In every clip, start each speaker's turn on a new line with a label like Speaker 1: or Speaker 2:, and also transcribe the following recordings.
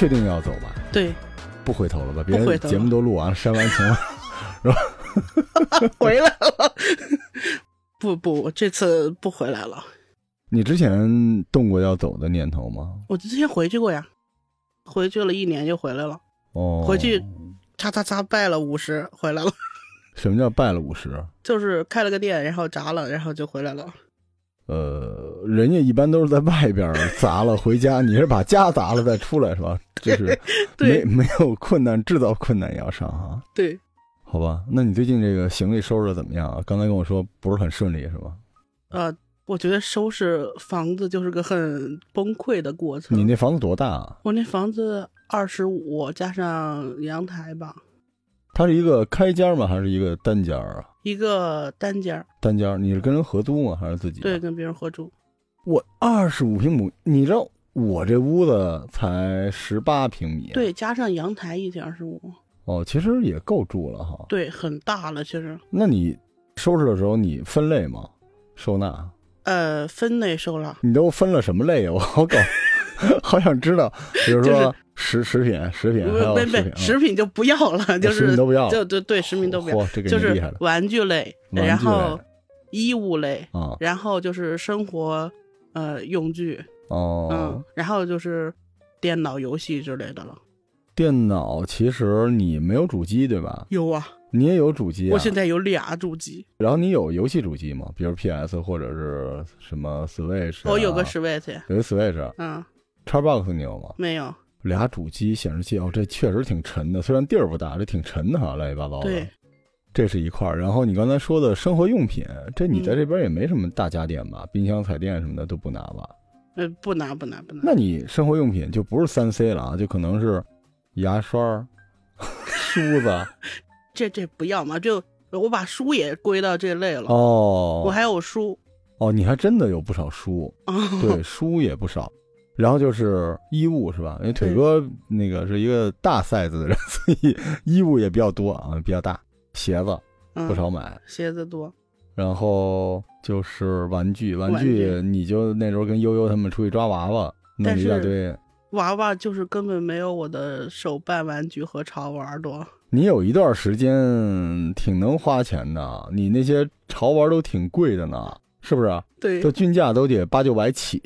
Speaker 1: 确定要走吧？
Speaker 2: 对，
Speaker 1: 不回头了吧？别
Speaker 2: 不回
Speaker 1: 节目都录完了，删完情了。
Speaker 2: 回来了。不不，我这次不回来了。
Speaker 1: 你之前动过要走的念头吗？
Speaker 2: 我之前回去过呀，回去了一年就回来了，
Speaker 1: 哦，
Speaker 2: 回去叉叉叉拜了五十，回来了。
Speaker 1: 什么叫拜了五十？
Speaker 2: 就是开了个店，然后砸了，然后就回来了。
Speaker 1: 呃，人家一般都是在外边砸了回家，你是把家砸了再出来是吧？就是 没
Speaker 2: 对
Speaker 1: 没有困难，制造困难也要上啊。
Speaker 2: 对，
Speaker 1: 好吧，那你最近这个行李收拾的怎么样啊？刚才跟我说不是很顺利是吧？
Speaker 2: 呃，我觉得收拾房子就是个很崩溃的过程。
Speaker 1: 你那房子多大啊？
Speaker 2: 我那房子二十五加上阳台吧，
Speaker 1: 它是一个开间吗？还是一个单间啊？
Speaker 2: 一个单间儿，
Speaker 1: 单间，你是跟人合租吗？还是自己？
Speaker 2: 对，，跟别人合租。
Speaker 1: 我二十五平米，你知道我这屋子才十八平米，，
Speaker 2: 对，加上阳台一点二十五，
Speaker 1: 哦，其实也够住了哈。
Speaker 2: 对，很大了。其实，
Speaker 1: 那你收拾的时候你分类吗？收纳？
Speaker 2: 呃，分类收纳，
Speaker 1: 你都分了什么类呀？我好搞，好想知道。比如说食食品、食品，
Speaker 2: 不不不，
Speaker 1: 食品
Speaker 2: 就不要了，就是
Speaker 1: 品都不要了
Speaker 2: 就对对，食品都不要，就是玩具类，然后衣物类，
Speaker 1: 啊！
Speaker 2: 然后就是生活呃用具，
Speaker 1: 哦
Speaker 2: 嗯，，然后就是电脑游戏之类的了。
Speaker 1: 电脑其实你没有主机对吧？
Speaker 2: 有啊，
Speaker 1: 你也有主机啊。
Speaker 2: 我现在有俩主机，
Speaker 1: 然后你有游戏主机吗？比如 PS 或者是什么 Switch？啊
Speaker 2: 我有个 Switch，
Speaker 1: 有个 Switch。
Speaker 2: 嗯，
Speaker 1: Xbox 你有吗？
Speaker 2: 没有，
Speaker 1: 俩主机显示器哦，这确实挺沉的，虽然地儿不大，这挺沉的哈，乱七八糟的。
Speaker 2: 对，
Speaker 1: 这是一块儿。然后你刚才说的生活用品，这你在
Speaker 2: 嗯
Speaker 1: 这边也没什么大家电吧？冰箱、彩电什么的都不拿吧？
Speaker 2: 呃，不拿不拿不拿。
Speaker 1: 那你生活用品就不是三 C 了啊，就可能是牙刷、梳子
Speaker 2: 这这不要嘛，就我把书也归到这类了。
Speaker 1: 哦。
Speaker 2: 我还有书，
Speaker 1: 哦，你还真的有不少书，
Speaker 2: 哦，
Speaker 1: 对，书也不少。然后就是衣物是吧？因为腿哥那个是一个大 size 的人，所以衣物也比较多啊，比较大。鞋子
Speaker 2: 嗯
Speaker 1: 不少买，
Speaker 2: 鞋子多，
Speaker 1: 然后就是玩具，玩具你就那时候跟悠悠他们出去抓娃娃，弄一大堆。
Speaker 2: 娃娃就是根本没有我的手办玩具和潮玩多。
Speaker 1: 你有一段时间挺能花钱的，你那些潮玩都挺贵的呢，是不是？
Speaker 2: 对
Speaker 1: 这均价都得八九百起，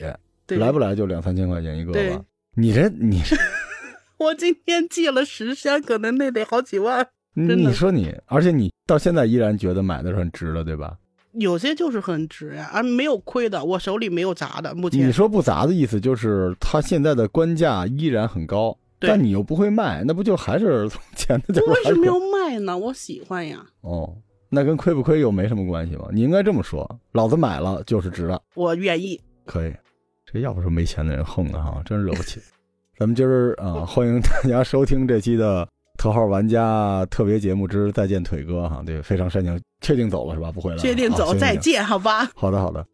Speaker 2: 对，
Speaker 1: 来不来就两三千块钱一个吧？你这你这
Speaker 2: 我今天寄了十箱，可能那得好几万。
Speaker 1: 你说你，而且你到现在依然觉得买的是很值的，对吧？
Speaker 2: 有些就是很值呀，而没有亏的，我手里没有砸的。目前
Speaker 1: 你说不砸的意思就是它现在的官价依然很高，但你又不会卖，那不就还是从前的
Speaker 2: 我为什么要卖呢？我喜欢呀，
Speaker 1: 哦，那跟亏不亏又没什么关系嘛？你应该这么说，老子买了就是值了，
Speaker 2: 我愿意。
Speaker 1: 可以。这要不是没钱的人横的哈，真惹不起。咱们今儿啊，欢迎大家收听这期的头号玩家特别节目之再见腿哥哈，对，非常煽情，确定走了是吧？不回来了，
Speaker 2: 确定走，再见，好吧？
Speaker 1: 好的，好的。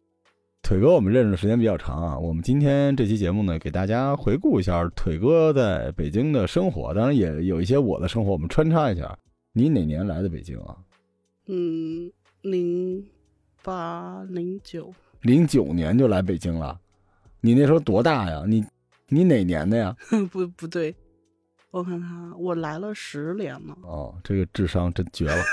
Speaker 1: 腿哥，我们认识的时间比较长啊。我们今天这期节目呢，给大家回顾一下腿哥在北京的生活，当然也有一些我的生活，我们穿插一下。你哪年来的北京啊？
Speaker 2: 嗯，零八零九，
Speaker 1: 零九年就来北京了。你那时候多大呀？你你哪年的呀？
Speaker 2: 不不对，我看看，我来了十年了。
Speaker 1: 哦，这个智商真绝了。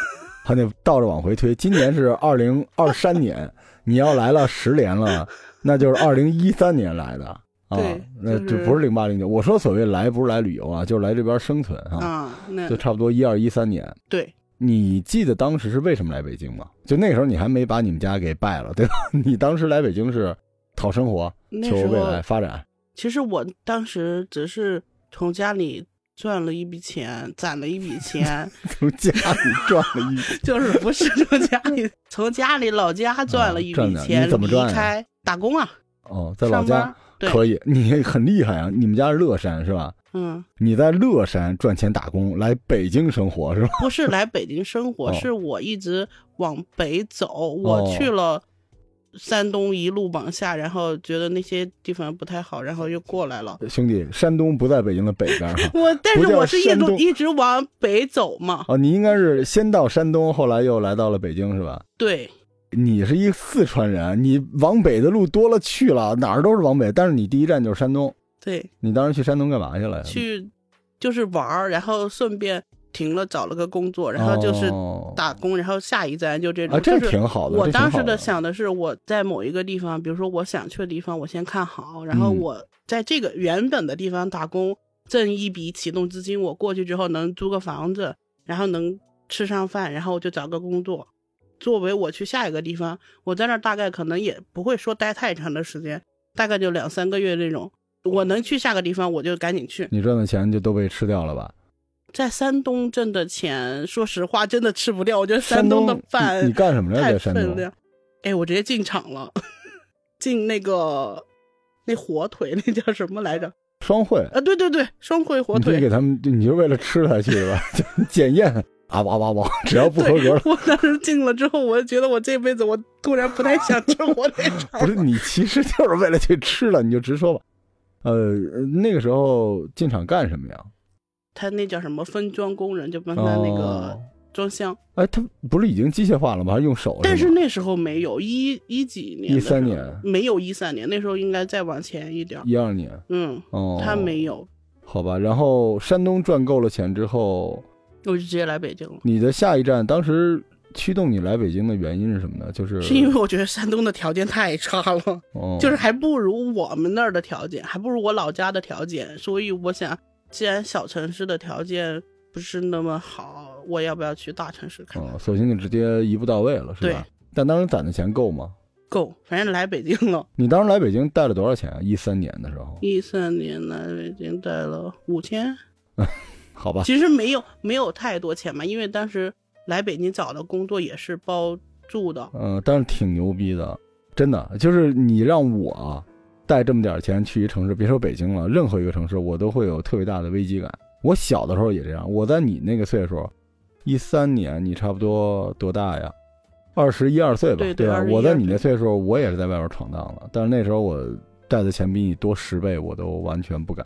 Speaker 1: 他那倒着往回推，今年是二零二三年，你要来了十年了，那就是二零一三年来的啊
Speaker 2: 对。
Speaker 1: 那
Speaker 2: 就
Speaker 1: 不是零八零九。我说所谓来不是来旅游啊，就是来这边生存啊。
Speaker 2: 啊，那
Speaker 1: 就差不多一二一三年。
Speaker 2: 对，
Speaker 1: 你记得当时是为什么来北京吗？就那时候你还没把你们家给败了，对吧？你当时来北京是讨生活、求未来发展。
Speaker 2: 其实我当时只是从家里赚了一笔钱，攒了一笔钱，
Speaker 1: 从家里赚了一笔，
Speaker 2: 就是不是从家里 从家里老家赚了一笔钱，
Speaker 1: 你怎么赚呀
Speaker 2: 离开打工啊，
Speaker 1: 哦，在老家
Speaker 2: 对
Speaker 1: 可以，你很厉害啊！你们家是乐山是吧？
Speaker 2: 嗯，
Speaker 1: 你在乐山赚钱打工，来北京生活是吧？
Speaker 2: 不是来北京生活，
Speaker 1: 哦
Speaker 2: 是我一直往北走，我去了山东，一路往下，然后觉得那些地方不太好，然后又过来了。
Speaker 1: 兄弟，山东不在北京的北边哈。
Speaker 2: 我但是我是一路一直往北走嘛，
Speaker 1: 哦，你应该是先到山东，后来又来到了北京是吧？
Speaker 2: 对
Speaker 1: 你是一四川人，你往北的路多了去了，哪儿都是往北，但是你第一站就是山东。
Speaker 2: 对，
Speaker 1: 你当时去山东干嘛去了呀？
Speaker 2: 去就是玩儿，然后顺便停了找了个工作，然后就是
Speaker 1: 哦
Speaker 2: 打工，然后下一站就这种。
Speaker 1: 啊，这
Speaker 2: 就是
Speaker 1: 挺好的。
Speaker 2: 我当时
Speaker 1: 的
Speaker 2: 的想的是，我在某一个地方，比如说我想去的地方，我先看好，然后
Speaker 1: 嗯
Speaker 2: 我在这个原本的地方打工，挣一笔启动资金，我过去之后能租个房子，然后能吃上饭，然后我就找个工作。作为我去下一个地方，我在那儿大概可能也不会说待太长的时间，大概就两三个月那种。我能去下个地方，我就赶紧去。
Speaker 1: 你赚的钱就都被吃掉了吧？
Speaker 2: 在山东挣的钱，说实话真的吃不掉。我觉得
Speaker 1: 山
Speaker 2: 东的
Speaker 1: 你
Speaker 2: 饭
Speaker 1: 你干什么来
Speaker 2: 太
Speaker 1: 着？山东。
Speaker 2: 哎，我直接进厂了，进那个那火腿那叫什么来着？
Speaker 1: 双汇，
Speaker 2: 啊，对对对，双汇火腿你。
Speaker 1: 给他们，你就为了吃它去的吧？检验啊，哇哇哇！只要不合格，
Speaker 2: 我当时进了之后，我就觉得我这辈子我突然不太想吃 火腿肠
Speaker 1: 不是。你其实就是为了去吃了，你就直说吧。呃，那个时候进厂干什么呀？
Speaker 2: 他那叫什么分装工人，就帮他那个
Speaker 1: 哦
Speaker 2: 装箱。
Speaker 1: 哎，他不是已经机械化了吗？还是用手？
Speaker 2: 但是那时候没有一一几年的时候
Speaker 1: ，13年
Speaker 2: 没有一三年，那时候应该再往前一点儿。
Speaker 1: 一二年
Speaker 2: 嗯，
Speaker 1: 哦，
Speaker 2: 他没有，
Speaker 1: 好吧。然后山东赚够了钱之后，
Speaker 2: 我就直接来北京了。
Speaker 1: 你的下一站，当时驱动你来北京的原因是什么呢？就是
Speaker 2: 是因为我觉得山东的条件太差了，
Speaker 1: 哦，
Speaker 2: 就是还不如我们那儿的条件，还不如我老家的条件，所以我想，既然小城市的条件不是那么好，我要不要去大城市看看？
Speaker 1: 哦，索性就直接一步到位了，是
Speaker 2: 对
Speaker 1: 吧？但当时攒的钱够吗？
Speaker 2: 够，反正来北京了。
Speaker 1: 你当时来北京带了多少钱啊？一三年的时候，
Speaker 2: 一三年来北京带了五千，
Speaker 1: 好吧，
Speaker 2: 其实没有没有太多钱嘛，因为当时来北京找的工作也是包住的。
Speaker 1: 嗯、但是挺牛逼的，真的，就是你让我啊带这么点钱去一城市，别说北京了，任何一个城市，我都会有特别大的危机感。我小的时候也这样，我在你那个岁数，一三年，你差不多多大呀？二十一二岁吧，
Speaker 2: 对对
Speaker 1: 吧？我在你那岁数，我也是在外边闯荡了，但是那时候我带的钱比你多十倍，我都完全不敢。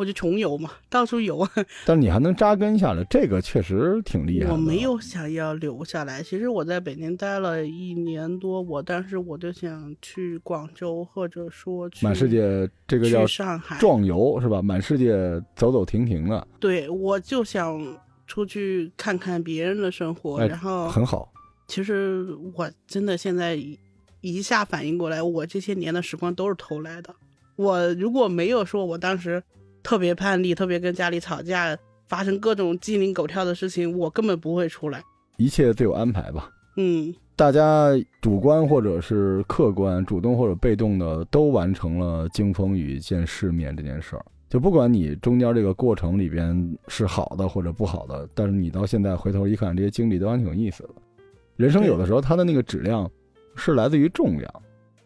Speaker 2: 我就穷游嘛，到处游。
Speaker 1: 但是你还能扎根下来，这个确实挺厉害的。
Speaker 2: 我没有想要留下来。其实我在北京待了一年多，我当时我就想去广州，或者说去
Speaker 1: 满世界这个叫
Speaker 2: 去上海。
Speaker 1: 壮游是吧？满世界走走停停的，
Speaker 2: 对，我就想出去看看别人的生活，
Speaker 1: 哎
Speaker 2: 然后
Speaker 1: 很好。
Speaker 2: 其实我真的现在一一下反应过来，我这些年的时光都是偷来的。我如果没有说我当时特别叛逆，特别跟家里吵架，发生各种鸡零狗跳的事情，我根本不会出来。
Speaker 1: 一切自有安排吧。
Speaker 2: 嗯，
Speaker 1: 大家主观或者是客观，主动或者被动的，都完成了经风雨、见世面这件事儿。就不管你中间这个过程里边是好的或者不好的，但是你到现在回头一看，这些经历都还挺有意思的。人生有的时候它的那个质量是来自于重量。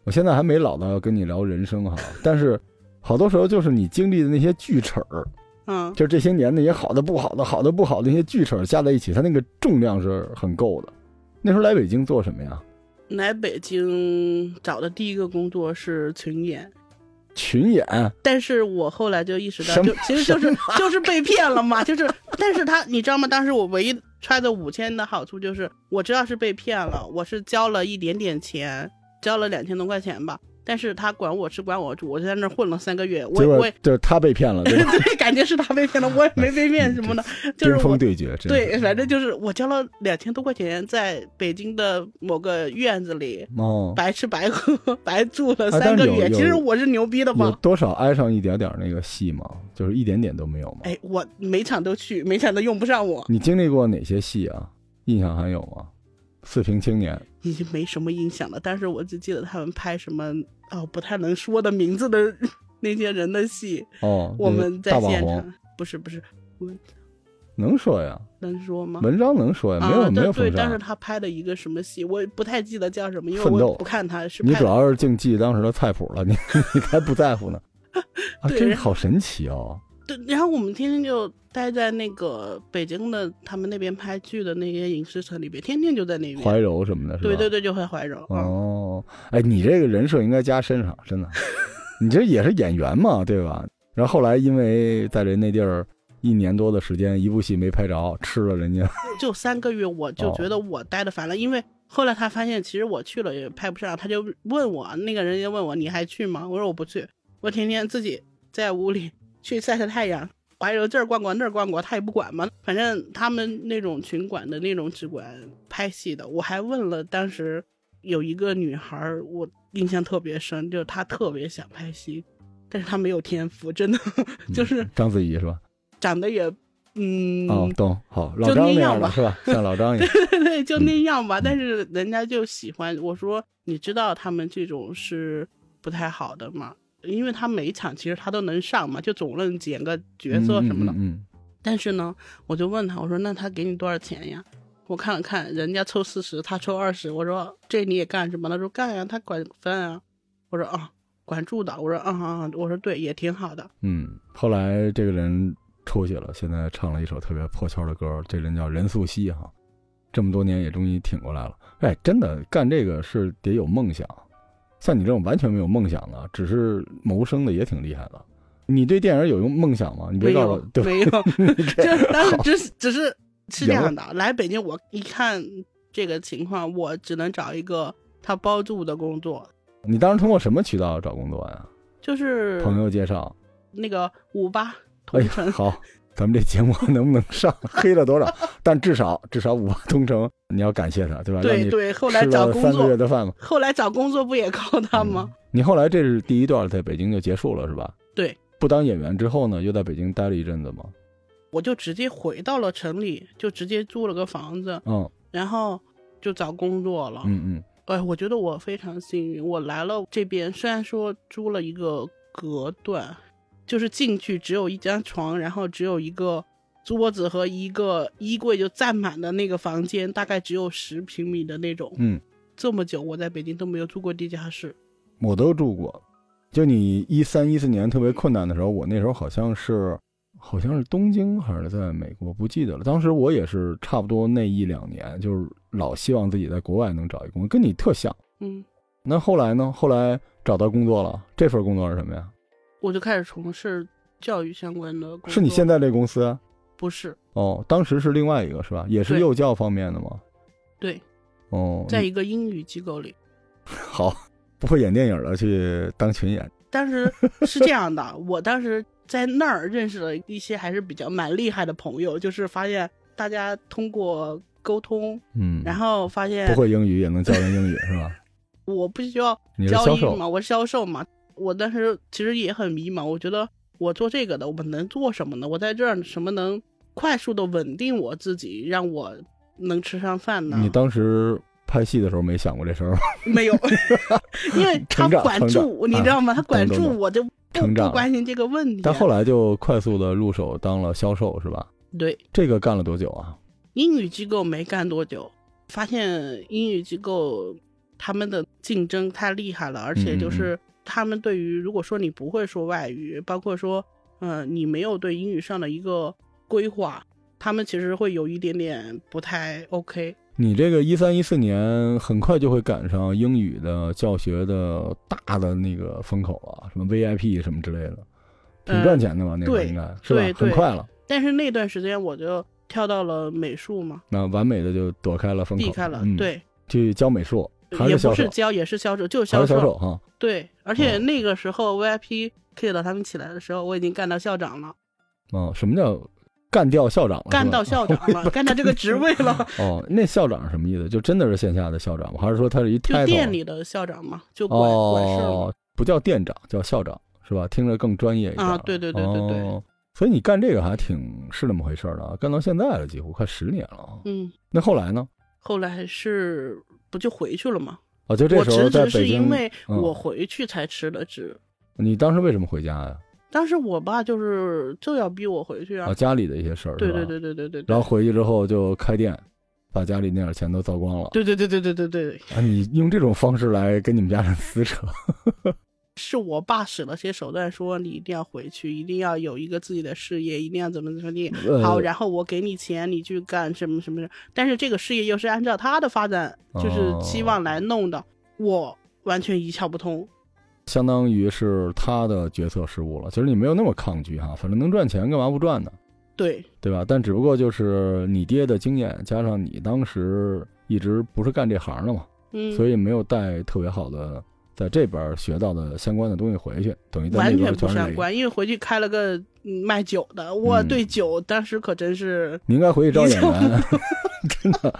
Speaker 1: 我现在还没老到要跟你聊人生哈，但是好多时候就是你经历的那些锯齿儿，
Speaker 2: 嗯，
Speaker 1: 就这些年那些好的不好的、好的不好的那些锯齿加在一起，它那个重量是很够的。那时候来北京做什么呀？
Speaker 2: 来北京找的第一个工作是群演，
Speaker 1: 群演，
Speaker 2: 但是我后来就意识到，就其实就是 就是被骗了嘛，就是，但是他你知道吗？当时我唯一揣的五千的好处就是，我知道是被骗了，我是交了一点点钱，交了两千多块钱吧，但是他管我吃管我住，我就在那儿混了三个月，我
Speaker 1: 结
Speaker 2: 我
Speaker 1: 就是他被骗了，对？
Speaker 2: 对，感觉是他被骗了，我也没被 骗什么的，就是
Speaker 1: 峰对决，
Speaker 2: 对，反正就是我交了两千多块钱，在北京的某个院子里。
Speaker 1: 哦，
Speaker 2: 白吃白喝白住了
Speaker 1: 啊
Speaker 2: 三个月，其实我是牛逼的
Speaker 1: 有
Speaker 2: 吧？
Speaker 1: 多少挨上一点点那个戏吗？就是一点点都没有吗？
Speaker 2: 哎，我每场都去，每场都用不上我，
Speaker 1: 你经历过哪些戏啊？印象还有吗？四平青年，
Speaker 2: 已经没什么印象了。但是我只记得他们拍什么哦不太能说的名字的 那些人的戏，
Speaker 1: 哦，
Speaker 2: 我们在现场，不是不是，
Speaker 1: 能说呀？
Speaker 2: 能说吗？
Speaker 1: 文章能说呀？没有
Speaker 2: 啊，
Speaker 1: 没有
Speaker 2: 对。但是他拍的一个什么戏，我也不太记得叫什么，因为我也不看他是
Speaker 1: 你主要是净记当时的菜谱了，你 你才不在乎呢。啊，
Speaker 2: 对
Speaker 1: 真是好神奇哦！
Speaker 2: 对，然后我们天天就待在那个北京的他们那边拍剧的那些影视城里边，天天就在那边。
Speaker 1: 怀柔什么的，是吧？
Speaker 2: 对对对，就会怀柔。嗯，
Speaker 1: 哦，哎，你这个人设应该加身上，真的，你这也是演员嘛，对吧？然后后来因为在人那地儿一年多的时间，一部戏没拍着，吃了人家，
Speaker 2: 就三个月，我就觉
Speaker 1: 哦
Speaker 2: 得我待的烦了，因为后来他发现其实我去了也拍不上，他就问我，那个人就问我你还去吗？我说我不去，我天天自己在屋里去晒晒太阳，怀柔这儿逛逛那儿逛逛，他也不管嘛。反正他们那种群管的那种只管拍戏的。我还问了，当时有一个女孩，我印象特别深，就是她特别想拍戏，但是她没有天赋，真的 就是
Speaker 1: 章子怡是吧？
Speaker 2: 长得也，嗯，
Speaker 1: 哦，懂，好，老
Speaker 2: 就
Speaker 1: 张那
Speaker 2: 那样吧
Speaker 1: 是吧？像老张一样，
Speaker 2: 对对，就那样吧。
Speaker 1: 嗯
Speaker 2: 但是人家就喜欢我说，你知道他们这种是不太好的嘛？因为他每一场其实他都能上嘛，就总能捡个角色什么的。
Speaker 1: 嗯嗯
Speaker 2: 但是呢，我就问他，我说那他给你多少钱呀？我看了看，人家抽四十，他抽二十。我说这你也干是吗？他说干呀，他管饭啊。我说啊，管住的。我说啊啊啊，我说对，也挺好的。
Speaker 1: 嗯。后来这个人出去了，现在唱了一首特别破圈的歌，这人叫任素汐哈。这么多年也终于挺过来了。哎，真的干这个是得有梦想，像你这种完全没有梦想的，只是谋生的也挺厉害的。你对电影有用梦想吗？你别告诉我，
Speaker 2: 没有，
Speaker 1: 你这
Speaker 2: 这当时
Speaker 1: 好
Speaker 2: 只是只是是这样的，来北京我一看这个情况，我只能找一个他包住的工作，
Speaker 1: 你当时通过什么渠道找工作呀？
Speaker 2: 就是
Speaker 1: 朋友介绍。
Speaker 2: 那个五八同城，
Speaker 1: 好，咱们这节目 能不能上？黑了多少？但至少至少五八同城，你要感谢他，对吧？
Speaker 2: 对对，后来找工
Speaker 1: 了三个月
Speaker 2: 作，
Speaker 1: 的饭嘛。
Speaker 2: 后来找工作不也靠他吗？
Speaker 1: 嗯你后来这是第一段在北京就结束了是吧？
Speaker 2: 对。
Speaker 1: 不当演员之后呢，又在北京待了一阵子吗。
Speaker 2: 我就直接回到了城里，就直接租了个房子，
Speaker 1: 嗯
Speaker 2: 然后就找工作了。
Speaker 1: 嗯嗯
Speaker 2: 哎，我觉得我非常幸运，我来了这边，虽然说租了一个隔断，就是进去只有一张床，然后只有一个桌子和一个衣柜就占满的那个房间，大概只有十平米的那种。
Speaker 1: 嗯，
Speaker 2: 这么久我在北京都没有住过地下室。
Speaker 1: 我都住过。就你一三一四年特别困难的时候，我那时候好像是好像是东京还是在美国，不记得了。当时我也是差不多那一两年，就是老希望自己在国外能找一工作，跟你特像。
Speaker 2: 嗯，
Speaker 1: 那后来呢？后来找到工作了，这份工作是什么呀？
Speaker 2: 我就开始从事教育相关的工作。
Speaker 1: 是你现在这公司啊？
Speaker 2: 不是？
Speaker 1: 哦，当时是另外一个是吧？也是幼教方面的吗？
Speaker 2: 对，
Speaker 1: 哦，
Speaker 2: 在一个英语机构里。
Speaker 1: 好，不会演电影了去当群演。
Speaker 2: 当时是这样的，我当时在那儿认识了一些还是比较蛮厉害的朋友，就是发现大家通过沟通，
Speaker 1: 嗯，
Speaker 2: 然后发现
Speaker 1: 不会英语也能教人英语是吧？
Speaker 2: 我不需要教英语嘛，我是销售嘛。我当时其实也很迷茫，我觉得我做这个的，我能做什么呢？我在这儿什么能快速的稳定我自己，让我能吃上饭呢？
Speaker 1: 你当时拍戏的时候没想过这事儿吗？
Speaker 2: 没有，因为他管住，你知道吗？他管住我就不关心这个问题。
Speaker 1: 但后来就快速的入手当了销售是吧？
Speaker 2: 对
Speaker 1: 这个干了多久啊？
Speaker 2: 英语机构没干多久，发现英语机构他们的竞争太厉害了，而且
Speaker 1: 嗯
Speaker 2: 就是他们对于如果说你不会说外语，包括说嗯、呃你没有对英语上的一个规划，他们其实会有一点点不太 OK。
Speaker 1: 你这个一三一四年很快就会赶上英语的教学的大的那个风口啊，什么 VIP 什么之类的，挺赚钱的吧？那会儿
Speaker 2: 对
Speaker 1: 应该是吧
Speaker 2: 对？
Speaker 1: 很快了。
Speaker 2: 但是那段时间我就跳到了美术嘛，
Speaker 1: 那完美的就躲开了风口，
Speaker 2: 避开了，
Speaker 1: 嗯，，
Speaker 2: 对，
Speaker 1: 去教美术还
Speaker 2: 也不是教，也是销售，就是
Speaker 1: 还
Speaker 2: 销
Speaker 1: 是销售哈。
Speaker 2: 对，而且
Speaker 1: 哦
Speaker 2: 那个时候 VIP K 到他们起来的时候，我已经干到校长了，
Speaker 1: 哦，什么叫干掉校长了？
Speaker 2: 干到校长了，干到这个职位了。
Speaker 1: 哦，那校长是什么意思？就真的是线下的校长吗？还是说他是一
Speaker 2: 就店里的校长嘛，就管、管事嘛。
Speaker 1: 哦，不叫店长，叫校长是吧？听着更专业一点
Speaker 2: 啊对对对对对
Speaker 1: 哦所以你干这个还挺是那么回事儿的啊，干到现在了，几乎快十年了啊。
Speaker 2: 嗯，
Speaker 1: 那后来呢？
Speaker 2: 后来是不就回去了吗？
Speaker 1: 啊，就这
Speaker 2: 我
Speaker 1: 时候
Speaker 2: 辞职是因为
Speaker 1: 嗯
Speaker 2: 我回去才辞的职。
Speaker 1: 你当时为什么回家呀？
Speaker 2: 当时我爸就是就要逼我回去啊。
Speaker 1: 啊，家里的一些事儿，
Speaker 2: 对对。对对对对对。
Speaker 1: 然后回去之后就开店，把家里那点钱都糟光了。
Speaker 2: 对对对对对对对，
Speaker 1: 啊，你用这种方式来跟你们家人撕扯，
Speaker 2: 是我爸使了些手段，说你一定要回去，一定要有一个自己的事业，一定要怎么怎么地。
Speaker 1: 呃
Speaker 2: 好，然后我给你钱，你去干什么什么的。但是这个事业又是按照他的发展，就是
Speaker 1: 哦
Speaker 2: 期望来弄的，我完全一窍不通。
Speaker 1: 相当于是他的决策失误了。其实你没有那么抗拒哈，反正能赚钱干嘛不赚呢？
Speaker 2: 对，
Speaker 1: 对吧？但只不过就是你爹的经验，加上你当时一直不是干这行的嘛，
Speaker 2: 嗯，
Speaker 1: 所以没有带特别好的在这边学到的相关的东西回去，等于在那边
Speaker 2: 完全不
Speaker 1: 全是雷。
Speaker 2: 相关，因为回去开了个嗯卖酒的，我
Speaker 1: 嗯
Speaker 2: 对酒当时可真是
Speaker 1: 你应该回去招演员，真的。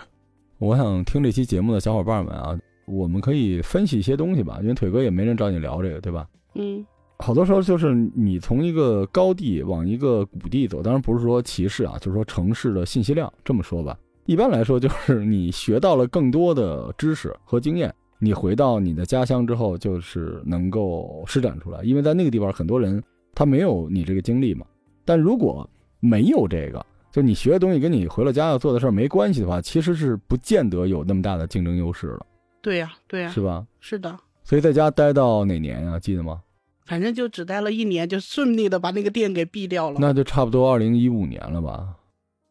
Speaker 1: 我想听这期节目的小伙伴们啊，我们可以分析一些东西吧，因为腿哥也没人找你聊这个，对吧？
Speaker 2: 嗯
Speaker 1: 好多时候就是你从一个高地往一个谷地走，当然不是说歧视啊，就是说城市的信息量这么说吧。一般来说，就是你学到了更多的知识和经验，你回到你的家乡之后，就是能够施展出来。因为在那个地方，很多人他没有你这个经历嘛。但如果没有这个，就你学的东西跟你回了家要做的事儿没关系的话，其实是不见得有那么大的竞争优势了，
Speaker 2: 对呀、对呀、
Speaker 1: 是吧？
Speaker 2: 是的，
Speaker 1: 所以在家待到哪年呀、记得吗？
Speaker 2: 反正就只待了一年，就顺利的把那个店给闭掉了，
Speaker 1: 那就差不多二零一五年了吧？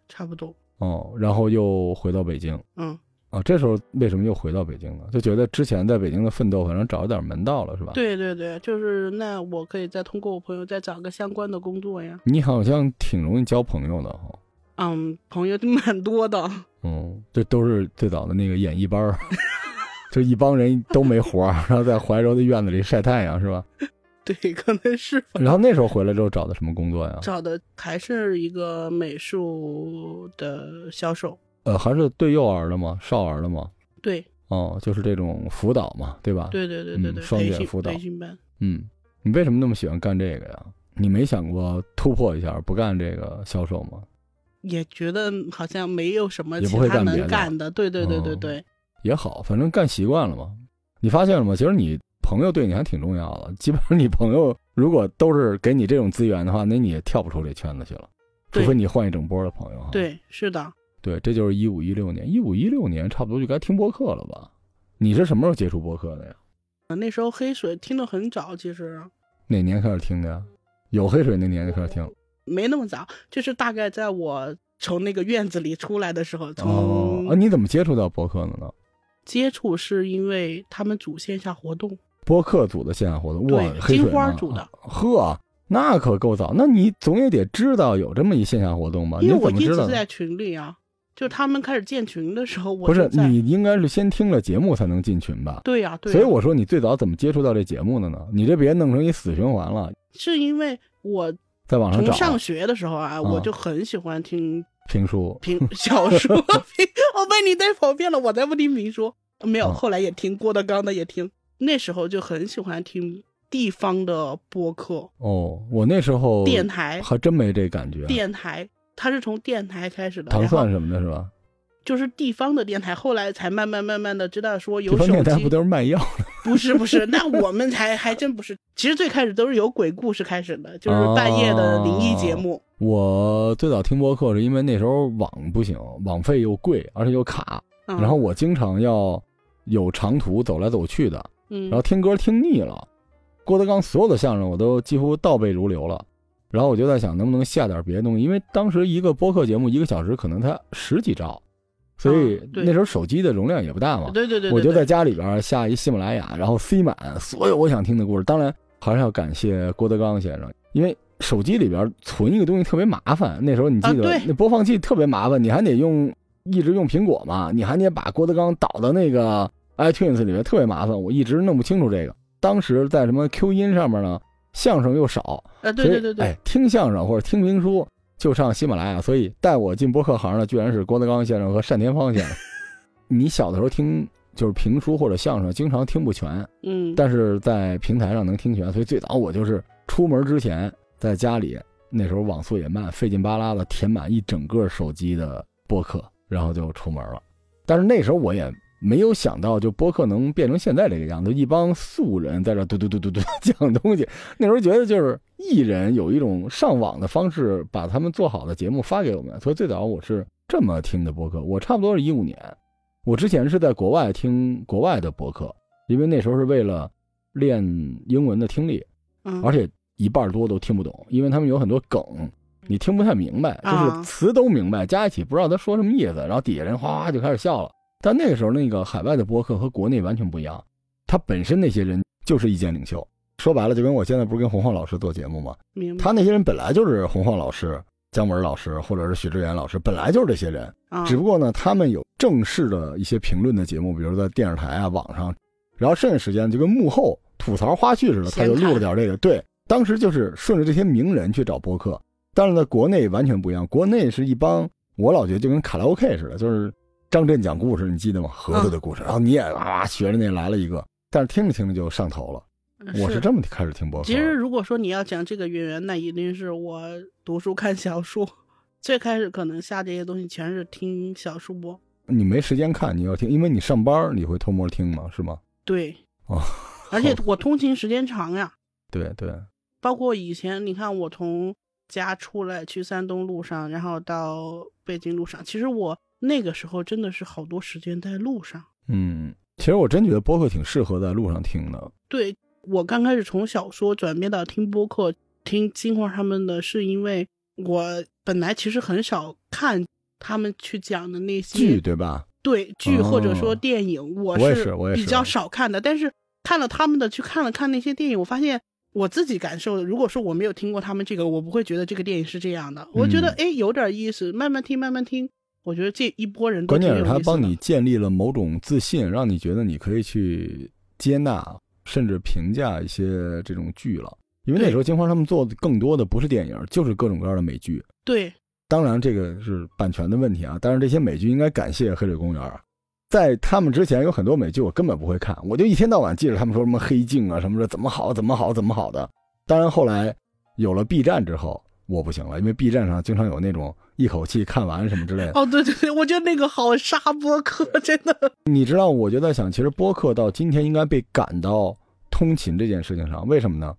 Speaker 2: 差不多，
Speaker 1: 哦，然后又回到北京
Speaker 2: 嗯，
Speaker 1: 啊。这时候为什么又回到北京了？就觉得之前在北京的奋斗，反正找着点门道了，是吧？。
Speaker 2: 对对对，就是那我可以再通过我朋友再找个相关的工作呀，
Speaker 1: 你好像挺容易交朋友的哈。
Speaker 2: 嗯，朋友蛮多的，
Speaker 1: 嗯，这都是最早的那个演艺班儿，就一帮人都没活儿，然后在怀柔的院子里晒太阳，是吧？
Speaker 2: 对，可能是
Speaker 1: 然后那时候回来之后找的什么工作呀？
Speaker 2: 找的还是一个美术的销售，
Speaker 1: 呃，还是对幼儿的吗？少儿的吗？
Speaker 2: 对
Speaker 1: 哦，就是这种辅导嘛，对吧？。
Speaker 2: 对对对对对，
Speaker 1: 嗯双减辅导
Speaker 2: 培训班。
Speaker 1: 嗯，你为什么那么喜欢干这个呀？你没想过突破一下，不干这个销售吗？
Speaker 2: 也觉得好像没有什么其他
Speaker 1: 干的
Speaker 2: 能干的，对对对对
Speaker 1: 哦
Speaker 2: 对，
Speaker 1: 也好，反正干习惯了嘛。你发现了吗？其实你朋友对你还挺重要的。基本上你朋友如果都是给你这种资源的话，那你也跳不出这圈子去了，除非你换一整波的朋友。
Speaker 2: 对，是的。
Speaker 1: 对，这就是一五一六年，一五一六年差不多就该听播客了吧？你是什么时候接触播客的呀？
Speaker 2: 那时候黑水听的很早，其实
Speaker 1: 哪年开始听的呀？有黑水那年就开始听。
Speaker 2: 没那么早，就是大概在我从那个院子里出来的时候，
Speaker 1: 哦
Speaker 2: 从
Speaker 1: 啊，你怎么接触到播客的呢？
Speaker 2: 接触是因为他们组线下活动，
Speaker 1: 播客组的线下活动，哇
Speaker 2: 对，金
Speaker 1: 黑水吗
Speaker 2: 花组的
Speaker 1: 啊呵，那可够早。那你总也得知道有这么一线下活动吧？
Speaker 2: 因为我？一直在群里啊，就他们开始建群的时候，我
Speaker 1: 不是，你应该是先听了节目才能进群吧？
Speaker 2: 对呀、对呀、
Speaker 1: 所以我说你最早怎么接触到这节目的呢？你这别弄成一死循环了，
Speaker 2: 是因为我
Speaker 1: 在网上
Speaker 2: 上学的时候啊，
Speaker 1: 啊
Speaker 2: 我就很喜欢听
Speaker 1: 评书。
Speaker 2: 评小说，评我被你带跑偏了，我才不听评书。没有，
Speaker 1: 啊
Speaker 2: 后来也听郭德纲的，也听。那时候就很喜欢听地方的播客、
Speaker 1: 哦，我那时候
Speaker 2: 电台、
Speaker 1: 还真没这感觉。
Speaker 2: 电台，它是从电台开始的，
Speaker 1: 糖蒜什么的是吧？
Speaker 2: 就是地方的电台，后来才慢慢慢慢的知道说有手机
Speaker 1: 电台不，都是卖药的？
Speaker 2: 不是不是，那我们才还真不是。其实最开始都是由鬼故事开始的，就是半夜的灵异节目。
Speaker 1: 我最早听播客是因为那时候网不行，网费又贵，而且又卡，
Speaker 2: 嗯、
Speaker 1: 然后我经常要有长途走来走去的，
Speaker 2: 嗯，
Speaker 1: 然后听歌听腻了。郭德纲所有的相声我都几乎倒背如流了，然后我就在想能不能下点别的东西，因为当时一个播客节目一个小时可能才十几兆，所以那时候手机的容量也不大嘛。
Speaker 2: 对对对对，
Speaker 1: 我就在家里边下一喜马拉雅，然后塞满所有我想听的故事。当然还是要感谢郭德纲先生，因为手机里边存一个东西特别麻烦。那时候你记得、那播放器特别麻烦，你还得用一直用苹果嘛，你还得把郭德纲导到那个 iTunes 里面，特别麻烦。我一直弄不清楚这个。当时在什么 Q 音上面呢，相声又少，
Speaker 2: 啊，对对对对，
Speaker 1: 哎，听相声或者听评书就上喜马拉雅。所以带我进播客行的居然是郭德纲先生和单田芳先生。你小的时候听就是评书或者相声，经常听不全，
Speaker 2: 嗯，
Speaker 1: 但是在平台上能听全。所以最早我就是出门之前在家里，那时候网速也慢，费劲巴拉的填满一整个手机的播客，然后就出门了。但是那时候我也没有想到，就播客能变成现在这个样子，一帮素人在这嘟嘟嘟嘟嘟讲东西。那时候觉得就是艺人有一种上网的方式，把他们做好的节目发给我们。所以最早我是这么听的播客。我差不多是一五年，我之前是在国外听国外的播客，因为那时候是为了练英文的听力，
Speaker 2: 嗯，
Speaker 1: 而且一半多都听不懂，因为他们有很多梗。你听不太明白，就是
Speaker 2: 啊
Speaker 1: 词都明白，加一起不知道他说什么意思，然后底下人哗哗就开始笑了。但那个时候，那个海外的播客和国内完全不一样，他本身那些人就是意见领袖。说白了，就跟我现在不是跟洪晃老师做节目吗？他那些人本来就是洪晃老师、姜文老师或者是许志远老师，本来就是这些人。
Speaker 2: 啊，
Speaker 1: 只不过呢，他们有正式的一些评论的节目，比如在电视台啊、网上，然后剩下时间就跟幕后吐槽花絮似的，他就录了点这个。对，当时就是顺着这些名人去找播客，但是在国内完全不一样，国内是一帮我老觉得就跟卡拉 OK 似的，就是张震讲故事，你记得吗？盒子的故事，然后你也啊学着那来了一个，但是听着听着就上头了。我是这么开始听播客。
Speaker 2: 其实如果说你要讲这个渊源，那一定是我读书看小说，最开始可能下这些东西全是听小说播。
Speaker 1: 你没时间看，你要听，因为你上班你会偷摸听嘛？是吗？
Speaker 2: 对。
Speaker 1: 哦。
Speaker 2: 而且 我通勤时间长呀。
Speaker 1: 对对。
Speaker 2: 包括以前，你看我从家出来去山东路上，然后到北京路上，其实我那个时候真的是好多时间在路上。
Speaker 1: 嗯，其实我真觉得播客挺适合在路上听的。
Speaker 2: 对。我刚开始从小说转变到听播客，听金花他们的是因为我本来其实很少看他们去讲的那些
Speaker 1: 剧，对吧？
Speaker 2: 对剧或者说电影，
Speaker 1: 我
Speaker 2: 是比较少看的。但是看了他们的，去看了看那些电影，我发现我自己感受，如果说我没有听过他们这个，我不会觉得这个电影是这样的。我觉得哎有点意思，慢慢听慢慢听，我觉得这一波人
Speaker 1: 关键是他帮你建立了某种自信，让你觉得你可以去接纳。甚至评价一些这种剧了，因为那时候金花他们做的更多的不是电影，就是各种各样的美剧。
Speaker 2: 对，
Speaker 1: 当然这个是版权的问题啊。但是这些美剧应该感谢《黑水公园》啊，在他们之前有很多美剧我根本不会看，我就一天到晚记着他们说什么黑镜啊什么的怎么好怎么好怎么好的。当然后来有了 B 站之后，我不行了，因为 B 站上经常有那种。一口气看完什么之类的
Speaker 2: 哦，对对对，我觉得那个好杀播客，真的。
Speaker 1: 你知道，我就在想，其实播客到今天应该被赶到通勤这件事情上，为什么呢？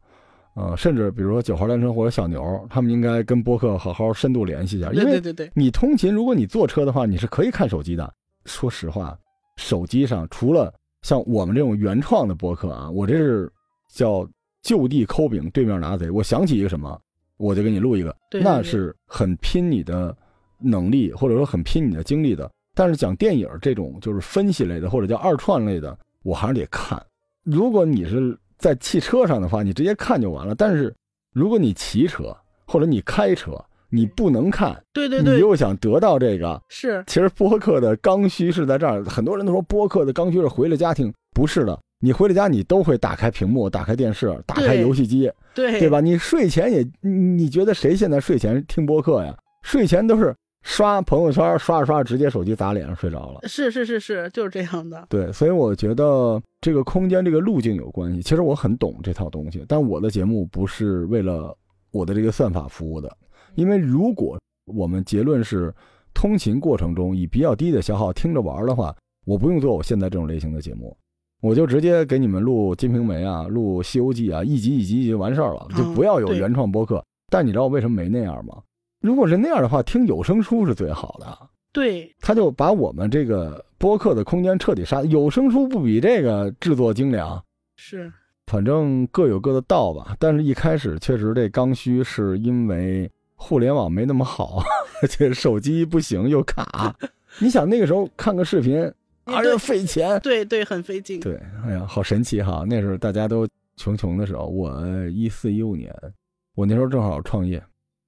Speaker 1: 呃，甚至比如说九号单车或者小牛，他们应该跟播客好好深度联系一下，因为你通勤，如果你坐车的话，你是可以看手机的。说实话，手机上除了像我们这种原创的播客啊，我这是叫就地抠饼，对面拿贼。我想起一个什么。我就给你录一个，那是很拼你的能力，或者说很拼你的精力的。但是讲电影这种就是分析类的，或者叫二创类的，我还是得看。如果你是在汽车上的话，你直接看就完了。但是如果你骑车或者你开车，你不能看。
Speaker 2: 对对对。
Speaker 1: 你又想得到这个，
Speaker 2: 是。
Speaker 1: 其实播客的刚需是在这儿。很多人都说播客的刚需是回了家庭，不是的。你回了家，你都会打开屏幕，打开电视，打开游戏机，
Speaker 2: 对
Speaker 1: 对吧？你睡前也，你觉得谁现在睡前听播客呀？睡前都是刷朋友圈，刷着刷着直接手机砸脸上睡着了。
Speaker 2: 是是是是，就是这样的。
Speaker 1: 对，所以我觉得这个空间这个路径有关系。其实我很懂这套东西，但我的节目不是为了我的这个算法服务的。因为如果我们结论是通勤过程中以比较低的消耗听着玩的话，我不用做我现在这种类型的节目。我就直接给你们录《金瓶梅》啊，录《西游记》啊，一集一集就完事儿了，就不要有原创播客。但你知道我为什么没那样吗？如果是那样的话，听有声书是最好的。
Speaker 2: 对，
Speaker 1: 他就把我们这个播客的空间彻底杀。有声书不比这个制作精良，
Speaker 2: 是，
Speaker 1: 反正各有各的道吧。但是一开始确实这刚需是因为互联网没那么好，而且手机不行又卡。你想那个时候看个视频。而且费钱，
Speaker 2: 对对，很费劲。
Speaker 1: 对，哎呀，好神奇哈！那时候大家都穷穷的时候，我一四一五年，我那时候正好创业，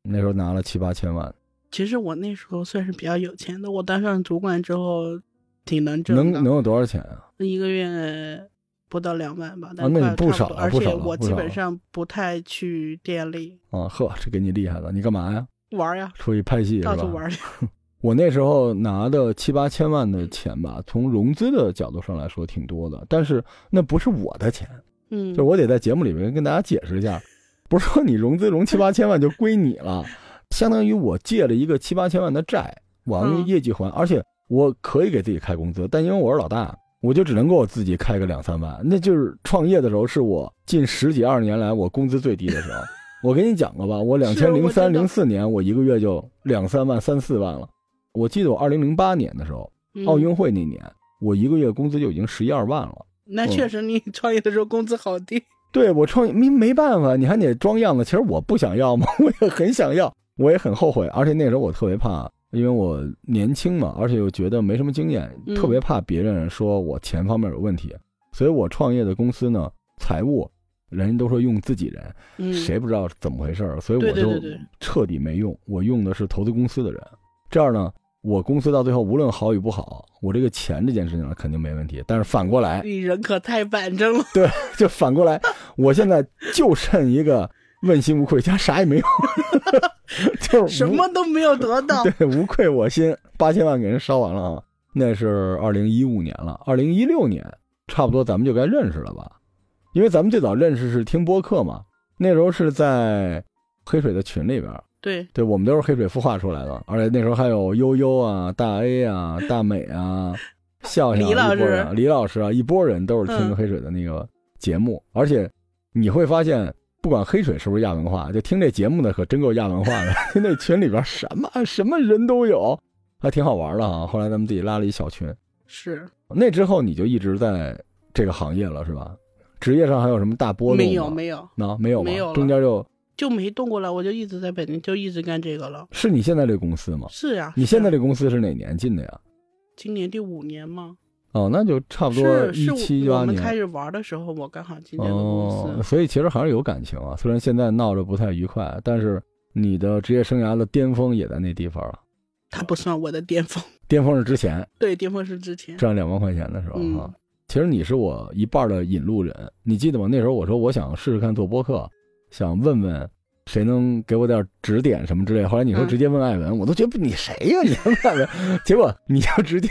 Speaker 1: 那时候拿了七八千万。
Speaker 2: 其实我那时候算是比较有钱的，我当上主管之后，挺能挣。
Speaker 1: 能能有多少钱啊？
Speaker 2: 一个月不到两万吧。
Speaker 1: 啊，那你不少
Speaker 2: 而且我基本上不太去店里。
Speaker 1: 啊呵，这给你厉害了！你干嘛呀？
Speaker 2: 玩呀。
Speaker 1: 出去拍戏是吧？
Speaker 2: 到处玩去。
Speaker 1: 我那时候拿的七八千万的钱吧，从融资的角度上来说挺多的，但是那不是我的钱，
Speaker 2: 嗯，
Speaker 1: 就我得在节目里面跟大家解释一下，不是说你融资融 七八千万就归你了，相当于我借了一个七八千万的债，我要用业绩还，而且我可以给自己开工资，但因为我是老大，我就只能给我自己开个两三万，那就是创业的时候是我近十几二十年来我工资最低的时候，我跟你讲过吧，我两千零三零四年我一个月就两三万三四万了。我记得我二零零八年的时候，奥运会那年，我一个月工资就已经十一二万了。
Speaker 2: 那确实，你创业的时候工资好低。
Speaker 1: 对我创业没没办法，你还得装样子。其实我不想要嘛，我也很想要，我也很后悔。而且那时候我特别怕，因为我年轻嘛，而且又觉得没什么经验，特别怕别人说我钱方面有问题。所以我创业的公司呢，财务人家都说用自己人，谁不知道怎么回事所以我就彻底没用，我用的是投资公司的人。这样呢。我公司到最后无论好与不好，我这个钱这件事情肯定没问题。但是反过来，
Speaker 2: 你人可太板正了。
Speaker 1: 对，就反过来，我现在就剩一个问心无愧，加啥也没有，就是
Speaker 2: 什么都没有得到。
Speaker 1: 对，无愧我心，八千万给人烧完了啊！那是二零一五年了，二零一六年差不多咱们就该认识了吧？因为咱们最早认识是听播客嘛，那时候是在黑水的群里边。
Speaker 2: 对，
Speaker 1: 对我们都是黑水孵化出来的，而且那时候还有悠悠啊、大 A 啊、大美啊、笑笑
Speaker 2: 李老师、
Speaker 1: 李老师啊，一波人都是听黑水的那个节目。而且你会发现，不管黑水是不是亚文化，就听这节目的可真够亚文化的。那群里边什么什么人都有，还挺好玩的啊。后来咱们自己拉了一小群。
Speaker 2: 是。
Speaker 1: 那之后你就一直在这个行业了，是吧？职业上还有什么大波动
Speaker 2: 没有，没有，
Speaker 1: 那没有
Speaker 2: 没有，
Speaker 1: 中间就。
Speaker 2: 就没动过了，我就一直在北京，就一直干这个了。
Speaker 1: 是你现在这公司吗？
Speaker 2: 是呀。
Speaker 1: 你现在这公司是哪年进的呀？
Speaker 2: 今年第五年吗？
Speaker 1: 哦，那就差不多一七八年。
Speaker 2: 我们开始玩的时候，我刚好进这个公司。
Speaker 1: 哦，所以其实还是有感情啊。虽然现在闹着不太愉快，但是你的职业生涯的巅峰也在那地方了。
Speaker 2: 他不算我的巅峰，
Speaker 1: 巅峰是之前。
Speaker 2: 对，巅峰是之前
Speaker 1: 赚两万块钱的时候哈。其实你是我一半的引路人，你记得吗？那时候我说我想试试看做播客，想问问。谁能给我点指点什么之类？后来你说直接问艾文，我都觉得你谁呀？你问艾文，结果你就直接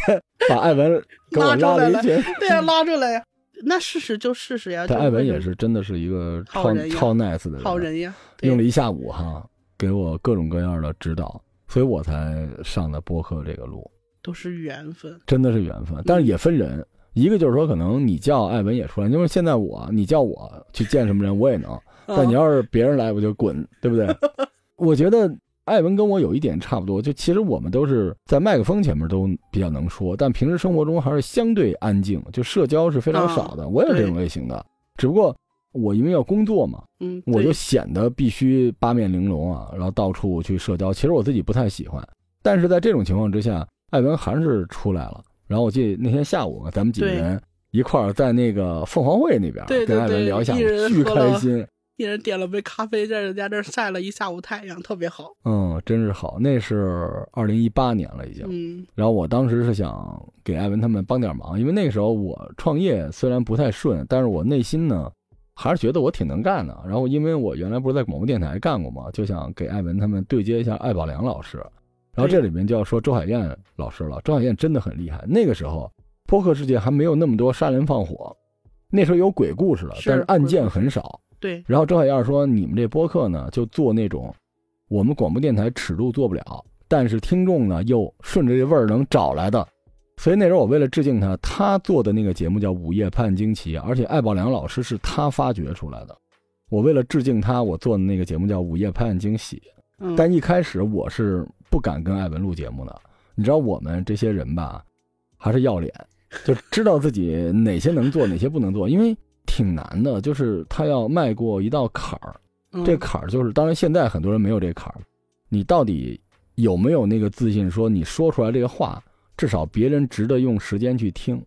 Speaker 1: 把艾文给我拉了一群，
Speaker 2: 对呀，拉出来呀。那试试就试试呀。
Speaker 1: 但艾文也是真的是一个超超 nice 的人，
Speaker 2: 好人呀。
Speaker 1: 用了一下午哈，给我各种各样的指导，所以我才上的播客这个路。
Speaker 2: 都是缘分，
Speaker 1: 真的是缘分。但是也分人，一个就是说，可能你叫艾文也出来，因为现在我你叫我去见什么人，我也能。但你要是别人来，我就滚，对不对？我觉得艾文跟我有一点差不多，就其实我们都是在麦克风前面都比较能说，但平时生活中还是相对安静，就社交是非常少的。我也是这种类型的，只不过我因为要工作嘛，
Speaker 2: 嗯，
Speaker 1: 我就显得必须八面玲珑啊，然后到处去社交。其实我自己不太喜欢，但是在这种情况之下，艾文还是出来了。然后我记得那天下午，咱们几个人一块儿在那个凤凰会那边跟艾文聊一下，巨开心。
Speaker 2: 一人点了杯咖啡，在人家这晒了一下午太阳，特别好。
Speaker 1: 嗯，真是好。那是二零一八年了，已经。
Speaker 2: 嗯。
Speaker 1: 然后我当时是想给艾文他们帮点忙，因为那个时候我创业虽然不太顺，但是我内心呢还是觉得我挺能干的。然后因为我原来不是在广播电台干过嘛，就想给艾文他们对接一下艾宝良老师。然后这里面就要说周海燕老师了。周海燕真的很厉害。那个时候播客世界还没有那么多杀人放火，那时候有鬼故事了，但是案件很少。
Speaker 2: 对，
Speaker 1: 然后周海燕说：“你们这播客呢，就做那种我们广播电台尺度做不了，但是听众呢又顺着这味儿能找来的。所以那时候我为了致敬他，他做的那个节目叫《午夜判惊奇》，而且艾宝良老师是他发掘出来的。我为了致敬他，我做的那个节目叫《午夜判惊喜》。但一开始我是不敢跟艾文录节目的。你知道我们这些人吧，还是要脸，就知道自己哪些能做，哪些不能做，因为。”挺难的，就是他要迈过一道坎儿，这坎儿就是，当然现在很多人没有这坎儿，你到底有没有那个自信，说你说出来这个话，至少别人值得用时间去听。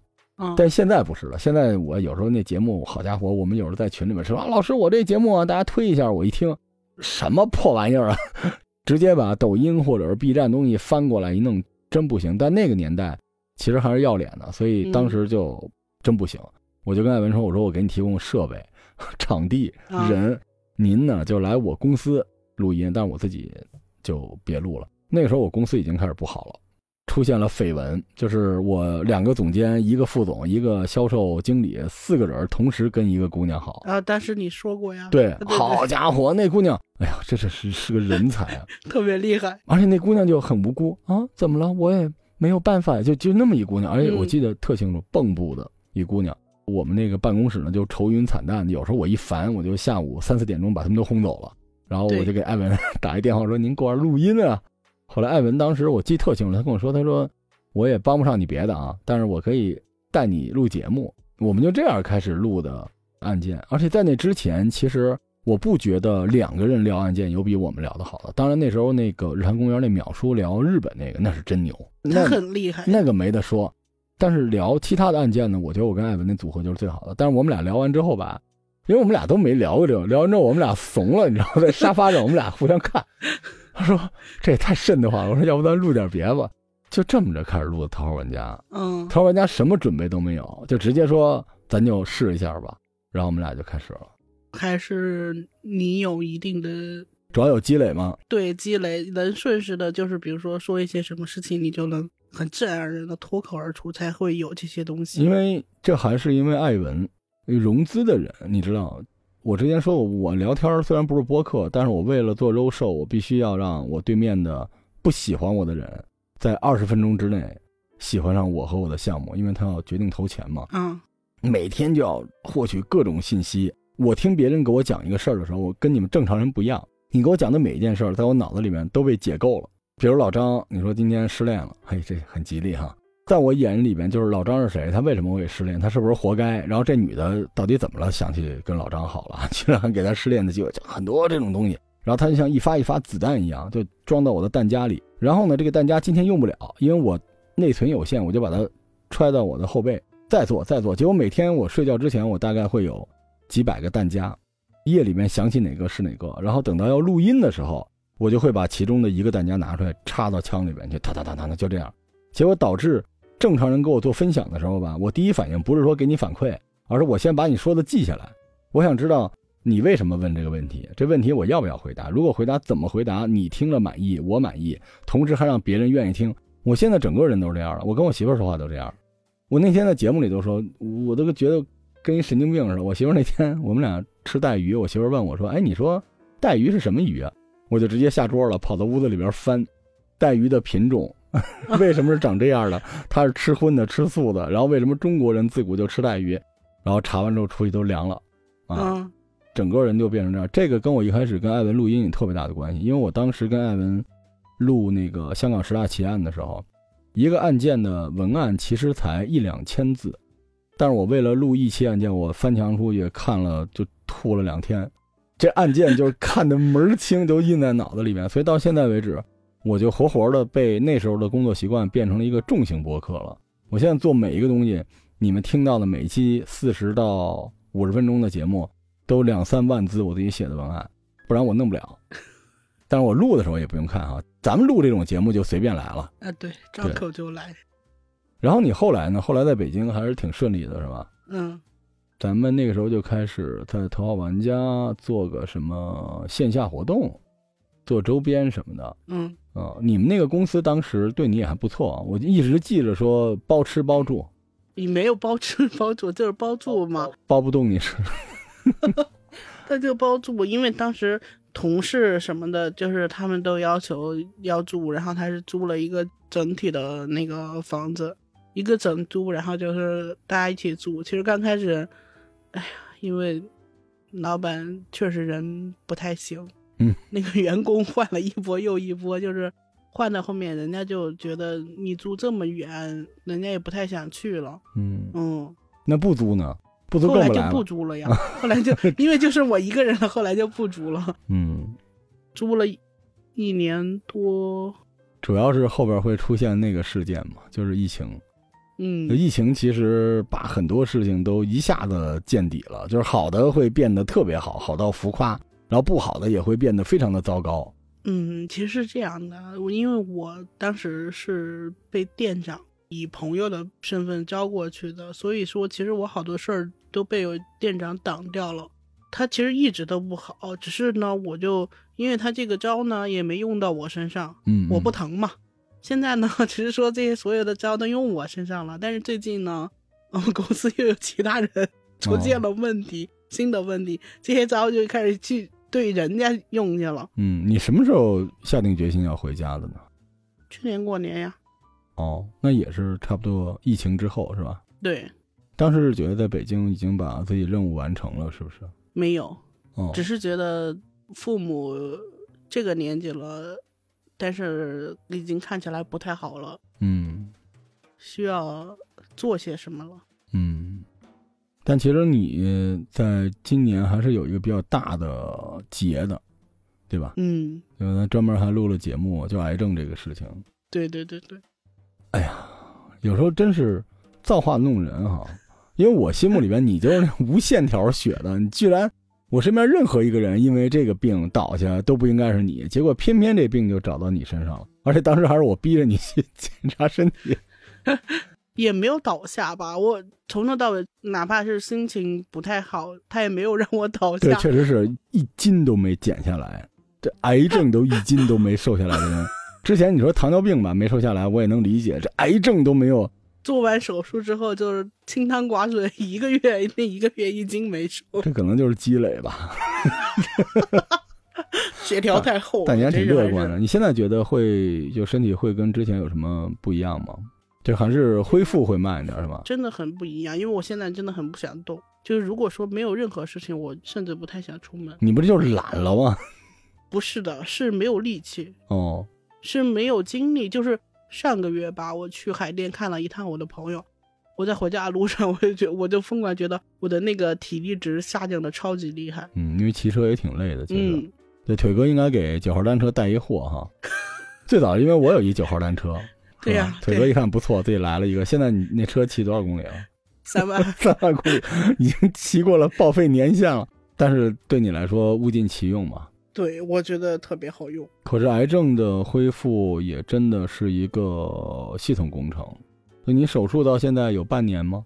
Speaker 1: 但现在不是了，现在我有时候那节目，好家伙，我们有时候在群里面说啊，老师我这节目啊，大家推一下，我一听，什么破玩意儿啊，直接把抖音或者是 B 站东西翻过来一弄，真不行。但那个年代其实还是要脸的，所以当时就真不行。我就跟艾文说：“我说我给你提供设备、场地、人，您呢就来我公司录音，但是我自己就别录了。那个时候我公司已经开始不好了，出现了绯闻，就是我两个总监、一个副总、一个销售经理，四个人同时跟一个姑娘好
Speaker 2: 啊。但是你说过呀，
Speaker 1: 对，好家伙，那姑娘，哎呀，这这是是个人才啊，
Speaker 2: 特别厉害。
Speaker 1: 而且那姑娘就很无辜啊，怎么了？我也没有办法，就就那么一姑娘，而且我记得特清楚，蚌埠的一姑娘。”我们那个办公室呢，就愁云惨淡。有时候我一烦，我就下午三四点钟把他们都轰走了。然后我就给艾文 打一电话，说：“您过来录音啊。”后来艾文当时我记特清楚，他跟我说：“他说我也帮不上你别的啊，但是我可以带你录节目。”我们就这样开始录的案件。而且在那之前，其实我不觉得两个人聊案件有比我们聊的好的。当然那时候那个日坛公园那秒叔聊日本那个，那是真牛，
Speaker 2: 那很厉害，
Speaker 1: 那个没得说。但是聊其他的案件呢，我觉得我跟艾文那组合就是最好的。但是我们俩聊完之后吧，因为我们俩都没聊过这个，聊完之后我们俩怂了，你知道吗？在沙发上我们俩互相看，他说这也太瘆得慌了。我说要不咱录点别的。就这么着开始录的《桃花玩家》。
Speaker 2: 嗯《
Speaker 1: 桃花玩家》什么准备都没有，就直接说咱就试一下吧。然后我们俩就开始了。
Speaker 2: 还是你有一定的
Speaker 1: 主要有积累吗？
Speaker 2: 对积累，能顺势的，就是比如说说一些什么事情，你就能很自然而然的脱口而出，才会有这些东西。
Speaker 1: 因为这还是因为艾文融资的人，你知道，我之前说过，我聊天虽然不是播客，但是我为了做肉售，我必须要让我对面的不喜欢我的人，在二十分钟之内喜欢上我和我的项目，因为他要决定投钱嘛。
Speaker 2: 嗯
Speaker 1: 每天就要获取各种信息。我听别人给我讲一个事儿的时候，我跟你们正常人不一样。你给我讲的每一件事儿，在我脑子里面都被解构了。比如老张，你说今天失恋了，嘿，这很吉利哈。在我眼里边，就是老张是谁，他为什么会失恋，他是不是活该？然后这女的到底怎么了，想去跟老张好了，居然还给他失恋的机会，就很多这种东西。然后他就像一发一发子弹一样，就装到我的弹夹里。然后呢，这个弹夹今天用不了，因为我内存有限，我就把它揣到我的后背。再做再做，结果每天我睡觉之前，我大概会有几百个弹夹，夜里面想起哪个是哪个，然后等到要录音的时候，我就会把其中的一个弹夹拿出来插到枪里边去，哒哒哒哒哒，就这样。结果导致正常人给我做分享的时候吧，我第一反应不是说给你反馈，而是我先把你说的记下来，我想知道你为什么问这个问题，这问题我要不要回答？如果回答怎么回答，你听了满意，我满意，同时还让别人愿意听。我现在整个人都是这样的，我跟我媳妇说话都这样。我那天在节目里都说，我都觉得跟一神经病似的。我媳妇那天我们俩吃带鱼，我媳妇问我说：“哎，你说带鱼是什么鱼啊？”我就直接下桌了，跑到屋子里边翻带鱼的品种，为什么是长这样的？它是吃荤的，吃素的。然后为什么中国人自古就吃带鱼？然后查完之后出去都凉了，啊，
Speaker 2: 嗯
Speaker 1: 整个人就变成这样。这个跟我一开始跟艾文录音有特别大的关系，因为我当时跟艾文录那个香港十大奇案的时候。一个案件的文案其实才一两千字，但是我为了录一期案件，我翻墙出去看了就吐了两天，这案件就是看得门儿清，都印在脑子里面。所以到现在为止，我就活活的被那时候的工作习惯变成了一个重型博客了。我现在做每一个东西，你们听到的每期四十到五十分钟的节目，都两三万字我自己写的文案，不然我弄不了。但是我录的时候也不用看啊，咱们录这种节目就随便来了。
Speaker 2: 啊，对，张口就来。
Speaker 1: 然后你后来呢？后来在北京还是挺顺利的，是吧？
Speaker 2: 嗯，
Speaker 1: 咱们那个时候就开始在头号玩家做个什么线下活动，做周边什么的。
Speaker 2: 嗯，
Speaker 1: 啊、你们那个公司当时对你也还不错啊，我就一直记着说包吃包住，
Speaker 2: 你没有包吃包住，就是包住嘛。
Speaker 1: 包不动你吃。
Speaker 2: 他就包住，因为当时同事什么的，就是他们都要求要住，然后他是租了一个整体的那个房子，一个整租，然后就是大家一起住。其实刚开始，哎呀，因为老板确实人不太行，
Speaker 1: 嗯，
Speaker 2: 那个员工换了一波又一波，就是换到后面，人家就觉得你租这么远，人家也不太想去了，
Speaker 1: 嗯，
Speaker 2: 嗯。
Speaker 1: 那不租呢？不租
Speaker 2: 后来就不。租了呀，后来就 因为就是我一个人了，后来就不租了，
Speaker 1: 嗯，
Speaker 2: 租了一年多，
Speaker 1: 主要是后边会出现那个事件嘛，就是疫情。
Speaker 2: 嗯，
Speaker 1: 疫情其实把很多事情都一下子见底了，就是好的会变得特别好，好到浮夸，然后不好的也会变得非常的糟糕。
Speaker 2: 嗯，其实是这样的，我因为我当时是被店长以朋友的身份招过去的，所以说其实我好多事儿都被我店长挡掉了。他其实一直都不好，只是呢，我就因为他这个招呢也没用到我身上，
Speaker 1: 嗯，
Speaker 2: 我不
Speaker 1: 嗯
Speaker 2: 疼嘛。现在呢，只是说这些所有的招都用我身上了，但是最近呢，我们公司又有其他人出现了问题，新的问题，这些招就开始去对人家用去了。
Speaker 1: 嗯，你什么时候下定决心要回家的呢？
Speaker 2: 去年过年呀，
Speaker 1: 哦，那也是差不多疫情之后是吧？
Speaker 2: 对，
Speaker 1: 当时是觉得在北京已经把自己任务完成了，是不是？
Speaker 2: 没有，
Speaker 1: 哦，
Speaker 2: 只是觉得父母这个年纪了，但是已经看起来不太好了，
Speaker 1: 嗯
Speaker 2: 需要做些什么了。
Speaker 1: 嗯。但其实你在今年还是有一个比较大的结的，对吧？
Speaker 2: 嗯，
Speaker 1: 因为咱专门还录了节目，就癌症这个事情。
Speaker 2: 对对对对，哎呀
Speaker 1: 有时候真是造化弄人哈，因为我心目里边你就是那无线条血的，你居然我身边任何一个人因为这个病倒下都不应该是你，结果偏偏这病就找到你身上了，而且当时还是我逼着你去 检查身体。
Speaker 2: 也没有倒下吧，我从头到尾，哪怕是心情不太好，他也没有让我倒下。
Speaker 1: 对，确实是一斤都没减下来，这癌症都一斤都没瘦下来的人。之前你说糖尿病吧，没瘦下来，我也能理解。这癌症都没有。
Speaker 2: 做完手术之后就是清汤寡水，一个月那一个月一斤没瘦。
Speaker 1: 这可能就是积累吧。
Speaker 2: 血条太厚。
Speaker 1: 但你还挺乐观的。你现在觉得会就身体会跟之前有什么不一样吗？这还是恢复会慢一点，是吧？
Speaker 2: 真的很不一样，因为我现在真的很不想动。就是如果说没有任何事情，我甚至不太想出门。
Speaker 1: 你不就是懒了吗？
Speaker 2: 不是的，是没有力气
Speaker 1: 哦，
Speaker 2: 是没有精力。就是上个月吧，我去海淀看了一趟我的朋友，我在回家的路上，我就觉我就疯狂觉得我的那个体力值下降的超级厉害。
Speaker 1: 嗯，因为骑车也挺累的，其
Speaker 2: 实。
Speaker 1: 嗯。对，腿哥应该给九号单车带一货哈。最早因为我有一九号单车。
Speaker 2: 对呀，
Speaker 1: 腿哥一看不错，自己来了一个。现在你那车骑多少公里了？
Speaker 2: 三万，
Speaker 1: 三万公里，已经骑过了报废年限了。但是对你来说物尽其用嘛？
Speaker 2: 对，我觉得特别好用。
Speaker 1: 可是癌症的恢复也真的是一个系统工程。那你手术到现在有半年吗？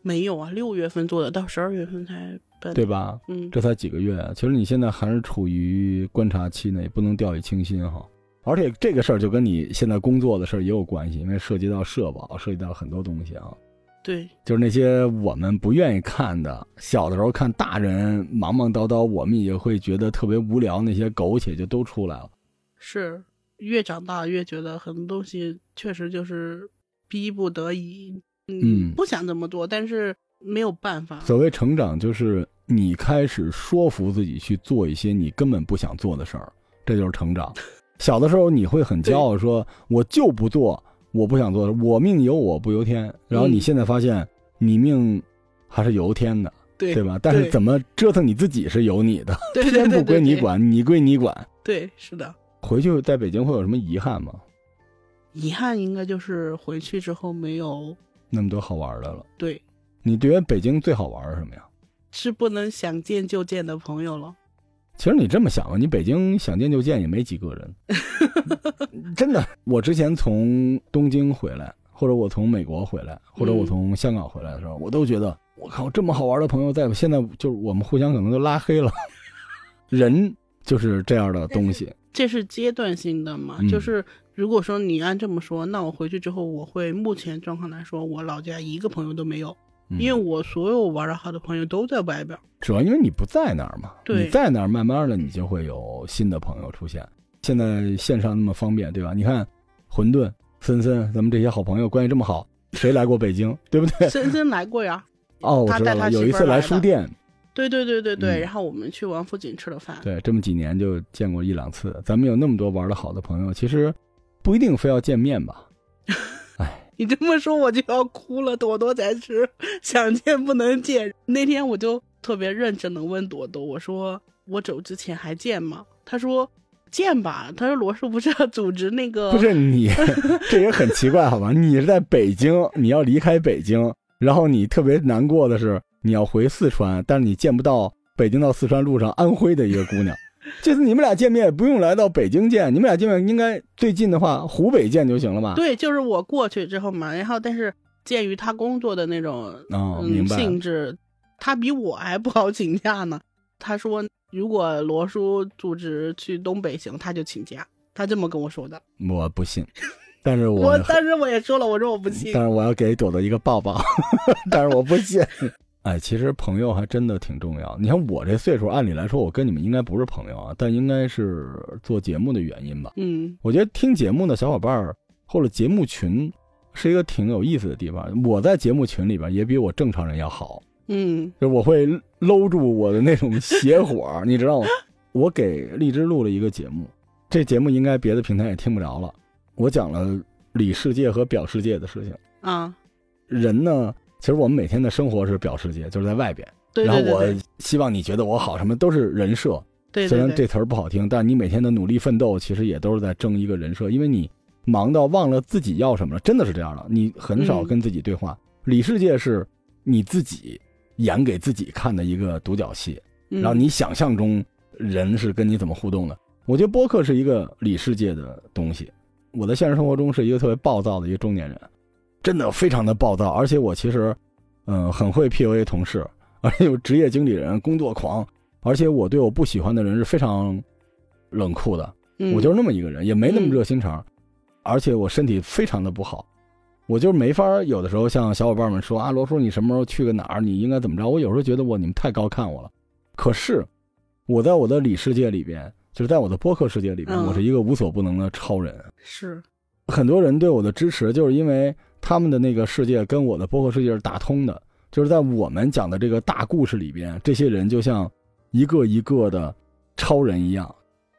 Speaker 2: 没有啊，六月份做的，到十二月份才办，
Speaker 1: 对吧？
Speaker 2: 嗯，
Speaker 1: 这才几个月。其实你现在还是处于观察期内，不能掉以轻心哈。而且这个事儿就跟你现在工作的事儿也有关系，因为涉及到社保，涉及到很多东西啊。
Speaker 2: 对，
Speaker 1: 就是那些我们不愿意看的，小的时候看大人忙忙叨叨，我们也会觉得特别无聊，那些苟且就都出来了。
Speaker 2: 是，越长大越觉得很多东西确实就是逼不得已，嗯，不想这么做，但是没有办法。
Speaker 1: 所谓成长，就是你开始说服自己去做一些你根本不想做的事儿，这就是成长。小的时候你会很骄傲，说我就不做我不想做的，我命由我不由天。然后你现在发现你命还是由天的，
Speaker 2: 对对
Speaker 1: 吧？但是怎么折腾你自己是由你的，
Speaker 2: 天
Speaker 1: 不归你管，你归你管。
Speaker 2: 对，是的。
Speaker 1: 回去在北京会有什么遗憾吗？
Speaker 2: 遗憾应该就是回去之后没有
Speaker 1: 那么多好玩的了。
Speaker 2: 对，
Speaker 1: 你觉得北京最好玩是什么呀？
Speaker 2: 是不能想见就见的朋友了。
Speaker 1: 其实你这么想啊，你北京想见就见也没几个人，真的。我之前从东京回来，或者我从美国回来，或者我从香港回来的时候，我都觉得我靠，这么好玩的朋友在，现在就是我们互相可能都拉黑了。人就是这样的东西，
Speaker 2: 这是阶段性的嘛？就是如果说你按这么说，那我回去之后，我会目前状况来说，我老家一个朋友都没有。因为我所有玩的好的朋友都在外边，
Speaker 1: 主要因为你不在那儿嘛。
Speaker 2: 对，
Speaker 1: 你在那儿，慢慢的你就会有新的朋友出现。现在线上那么方便，对吧？你看，混沌、森森，咱们这些好朋友关系这么好，谁来过北京，对不对？
Speaker 2: 森森来过呀。
Speaker 1: 哦，我知道了，有一次来书店。
Speaker 2: 对对对对对，然后我们去王府井吃了饭。
Speaker 1: 对，这么几年就见过一两次。咱们有那么多玩的好的朋友，其实不一定非要见面吧。
Speaker 2: 你这么说我就要哭了，朵朵才是想见不能见。那天我就特别认真的问朵朵，我说我走之前还见吗？他说见吧。他说罗叔不是要组织那个？
Speaker 1: 不是你，这也很奇怪好吧？你是在北京，你要离开北京，然后你特别难过的是你要回四川，但是你见不到北京到四川路上安徽的一个姑娘。这次你们俩见面不用来到北京见，你们俩见面应该最近的话湖北见就行了吧。
Speaker 2: 对，就是我过去之后嘛，然后但是鉴于他工作的那种嗯性质，他比我还不好请假呢。他说如果罗叔组织去东北行，他就请假，他这么跟我说的。
Speaker 1: 我不信，但是
Speaker 2: 我但是我也说了，我说我不信。
Speaker 1: 但是我要给朵朵一个抱抱，但是我不信。哎，其实朋友还真的挺重要。你看我这岁数，按理来说我跟你们应该不是朋友啊，但应该是做节目的原因吧。
Speaker 2: 嗯，
Speaker 1: 我觉得听节目的小伙伴儿或者节目群是一个挺有意思的地方。我在节目群里边也比我正常人要好。
Speaker 2: 嗯，
Speaker 1: 就我会搂住我的那种邪火，你知道吗？我给荔枝录了一个节目，这节目应该别的平台也听不着了。我讲了里世界和表世界的事情
Speaker 2: 啊，
Speaker 1: 人呢？其实我们每天的生活是表世界，就是在外边。
Speaker 2: 对
Speaker 1: 然后我希望你觉得我好，什么都是人设。
Speaker 2: 对。
Speaker 1: 虽然这词儿不好听，但你每天的努力奋斗，其实也都是在争一个人设。因为你忙到忘了自己要什么了，真的是这样的。你很少跟自己对话。里世界是你自己演给自己看的一个独角戏。
Speaker 2: 嗯
Speaker 1: 然后你想象中人是跟你怎么互动的。我觉得播客是一个里世界的东西。我在现实生活中是一个特别暴躁的一个中年人，真的非常的暴躁，而且我其实，嗯、很会 PUA 同事，而且有职业经理人、工作狂，而且我对我不喜欢的人是非常冷酷的。
Speaker 2: 嗯
Speaker 1: 我就是那么一个人，也没那么
Speaker 2: 嗯
Speaker 1: 热心肠，而且我身体非常的不好，我就是没法有的时候像小伙伴们说啊，罗叔你什么时候去个哪儿，你应该怎么着？我有时候觉得我你们太高看我了，可是我在我的里世界里边，就是在我的播客世界里边，
Speaker 2: 嗯
Speaker 1: 我是一个无所不能的超人。
Speaker 2: 是，
Speaker 1: 很多人对我的支持，就是因为他们的那个世界跟我的播客世界是打通的，就是在我们讲的这个大故事里边，这些人就像一个一个的超人一样。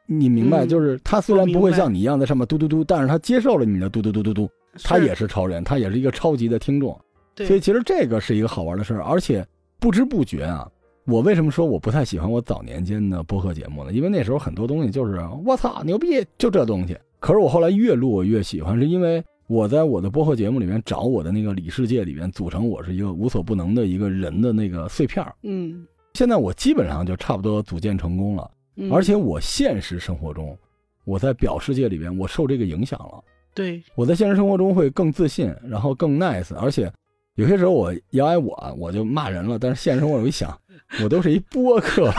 Speaker 1: 你明白，
Speaker 2: 嗯
Speaker 1: 就是他虽然不会像你一样在上面嘟嘟嘟，但是他接受了你的嘟嘟嘟嘟嘟，他也
Speaker 2: 是
Speaker 1: 是超人，他也是一个超级的听众。所以其实这个是一个好玩的事儿，而且不知不觉啊，我为什么说我不太喜欢我早年间的播客节目呢？因为那时候很多东西就是我操牛逼，就这东西。可是我后来越录我越喜欢，是因为我在我的播客节目里面找我的那个里世界里面组成我是一个无所不能的一个人的那个碎片儿。
Speaker 2: 嗯，
Speaker 1: 现在我基本上就差不多组建成功了，
Speaker 2: 嗯
Speaker 1: 而且我现实生活中，我在表世界里边我受这个影响了。
Speaker 2: 对，
Speaker 1: 我在现实生活中会更自信，然后更 nice，而且有些时候我要挨我我就骂人了，但是现实生活我一想，我都是一播客，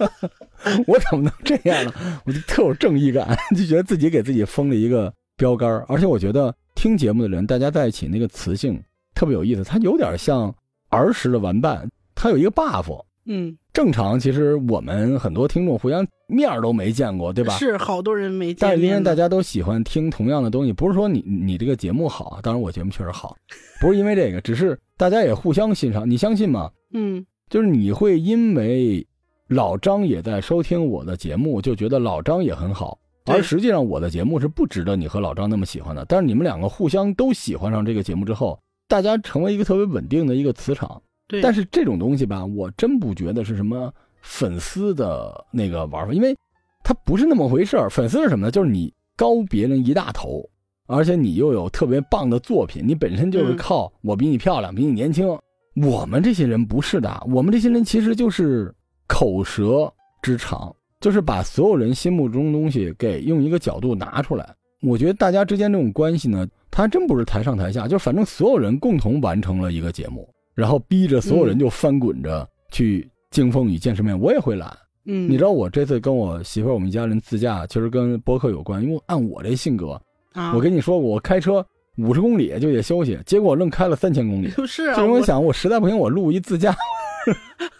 Speaker 1: 我怎么能这样呢？我就特有正义感，就觉得自己给自己封了一个标杆儿，而且我觉得听节目的人，大家在一起那个磁性特别有意思，它有点像儿时的玩伴，它有一个 buff。
Speaker 2: 嗯，
Speaker 1: 正常，其实我们很多听众互相面儿都没见过，对吧？
Speaker 2: 是好多人没见
Speaker 1: 但是因为大家都喜欢听同样的东西，不是说你你这个节目好，当然我节目确实好，不是因为这个，只是大家也互相欣赏。你相信吗？
Speaker 2: 嗯，
Speaker 1: 就是你会因为老张也在收听我的节目，就觉得老张也很好，
Speaker 2: 对
Speaker 1: 而实际上我的节目是不值得你和老张那么喜欢的。但是你们两个互相都喜欢上这个节目之后，大家成为一个特别稳定的一个磁场。
Speaker 2: 对，
Speaker 1: 但是这种东西吧，我真不觉得是什么粉丝的那个玩法，因为它不是那么回事儿。粉丝是什么呢？就是你高别人一大头，而且你又有特别棒的作品，你本身就是
Speaker 2: 嗯
Speaker 1: 靠我比你漂亮，比你年轻。我们这些人不是的，我们这些人其实就是口舌之长，就是把所有人心目中东西给用一个角度拿出来。我觉得大家之间这种关系呢，它还真不是台上台下，就反正所有人共同完成了一个节目。然后逼着所有人就翻滚着去经风雨见世面，我也会懒。
Speaker 2: 嗯，
Speaker 1: 你知道我这次跟我媳妇儿我们一家人自驾，其实跟播客有关，因为按我这性格，
Speaker 2: 啊，
Speaker 1: 我跟你说，我开车五十公里就得休息，结果我愣开了三千公里。
Speaker 2: 就 是啊，
Speaker 1: 就想，我实在不行，我录一自驾。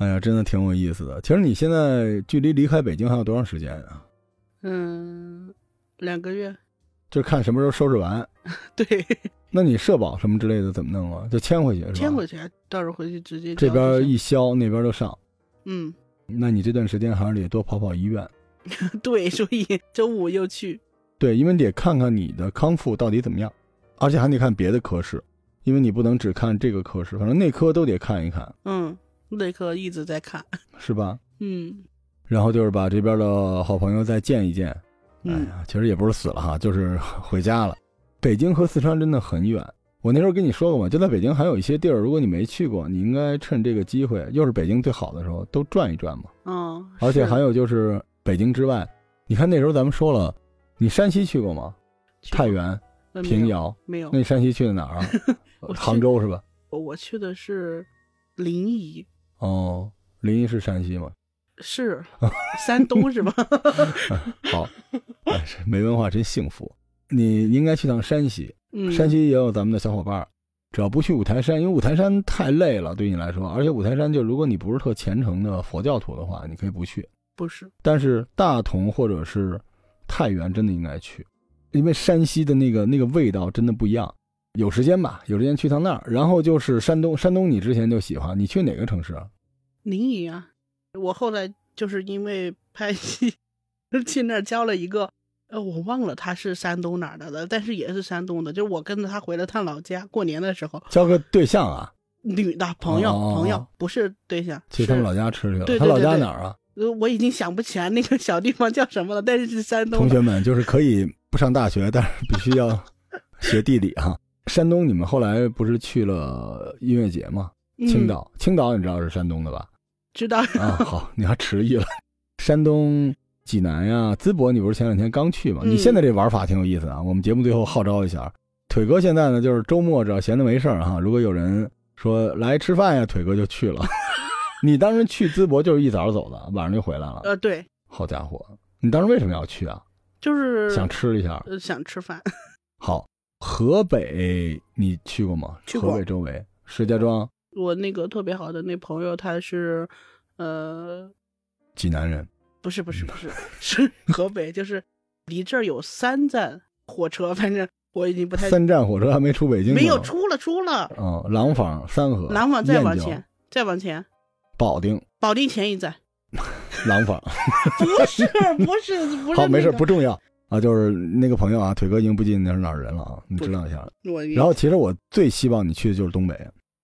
Speaker 1: 哎呀，真的挺有意思的。其实你现在距离离开北京还有多长时间啊？
Speaker 2: 嗯，两个月，
Speaker 1: 就看什么时候收拾完。
Speaker 2: 对，
Speaker 1: 那你社保什么之类的怎么弄啊？就迁回去是吧？
Speaker 2: 迁回去，到时候回去直接
Speaker 1: 这边一消，那边就上。
Speaker 2: 嗯，
Speaker 1: 那你这段时间还是得多跑跑医院。
Speaker 2: 对，所以周五又去，
Speaker 1: 对，因为你得看看你的康复到底怎么样，而且还得看别的科室，因为你不能只看这个科室，反正内科都得看一看，
Speaker 2: 嗯，内科一直在看，
Speaker 1: 是吧？
Speaker 2: 嗯
Speaker 1: 然后就是把这边的好朋友再见一见。哎
Speaker 2: 嗯
Speaker 1: 呀，其实也不是死了哈，就是 回家了。北京和四川真的很远。我那时候跟你说过嘛，就在北京还有一些地儿，如果你没去过，你应该趁这个机会，又是北京最好的时候，都转一转嘛。
Speaker 2: 嗯，
Speaker 1: 而且还有就是北京之外，你看那时候咱们说了，你山西去过吗？太原、平遥。
Speaker 2: 没有
Speaker 1: 那，你山西去的哪儿啊？杭州是吧？
Speaker 2: 我去的是临沂，
Speaker 1: 哦，临沂是山西吗？
Speaker 2: 是 山东是吧？
Speaker 1: 好，哎，没文化真幸福。你应该去趟山西，
Speaker 2: 嗯，
Speaker 1: 山西也有咱们的小伙伴儿。只要不去五台山，因为五台山太累了，对你来说。而且五台山就如果你不是特虔诚的佛教徒的话，你可以不去。
Speaker 2: 不是，
Speaker 1: 但是大同或者是太原真的应该去，因为山西的那个那个味道真的不一样。有时间吧，有时间去趟那儿。然后就是山东，山东你之前就喜欢，你去哪个城市啊？
Speaker 2: 临沂啊。我后来就是因为拍戏，去那儿交了一个，呃，我忘了他是山东哪儿的了，但是也是山东的，就我跟着他回了趟老家，过年的时候，
Speaker 1: 交个对象啊？
Speaker 2: 女的朋友，
Speaker 1: 哦
Speaker 2: 朋友不是对象，
Speaker 1: 去他们老家吃去了。
Speaker 2: 对对
Speaker 1: 他老家哪儿啊？
Speaker 2: 呃我已经想不起来那个小地方叫什么了，但是是山东。
Speaker 1: 同学们，就是可以不上大学，但是必须要学地理哈。山东，你们后来不是去了音乐节吗？
Speaker 2: 嗯
Speaker 1: 青岛，青岛你知道是山东的吧？
Speaker 2: 知道。
Speaker 1: 啊，好，你还迟疑了。山东济南呀、淄博，你不是前两天刚去吗？
Speaker 2: 嗯
Speaker 1: 你现在这玩法挺有意思啊。我们节目最后号召一下，腿哥现在呢，就是周末只要闲的没事儿哈，如果有人说来吃饭呀，腿哥就去了。你当时去淄博就是一早走的，晚上就回来了。
Speaker 2: 呃，对，
Speaker 1: 好家伙，你当时为什么要去啊？
Speaker 2: 就是
Speaker 1: 想吃一下。
Speaker 2: 呃想吃饭。
Speaker 1: 好，河北你去过吗？
Speaker 2: 去过。
Speaker 1: 河北周围，石家庄，
Speaker 2: 我那个特别好的那朋友，他是，呃，
Speaker 1: 济南人。
Speaker 2: 不是不是不是，是河北，就是离这儿有三站火车，反正我已经不太
Speaker 1: 三站火车还没出北京。
Speaker 2: 没有出了出了，
Speaker 1: 嗯，廊坊、三河、
Speaker 2: 廊坊再往前，再往前，
Speaker 1: 保定、
Speaker 2: 保定前一站，
Speaker 1: 廊坊。
Speaker 2: 不是不是不是、
Speaker 1: 好，没事，
Speaker 2: 那个。
Speaker 1: 不重要啊。就是那个朋友啊，腿哥已经不记得那是哪儿人了啊，你知道一下。然后，其实我最希望你去的就是东北，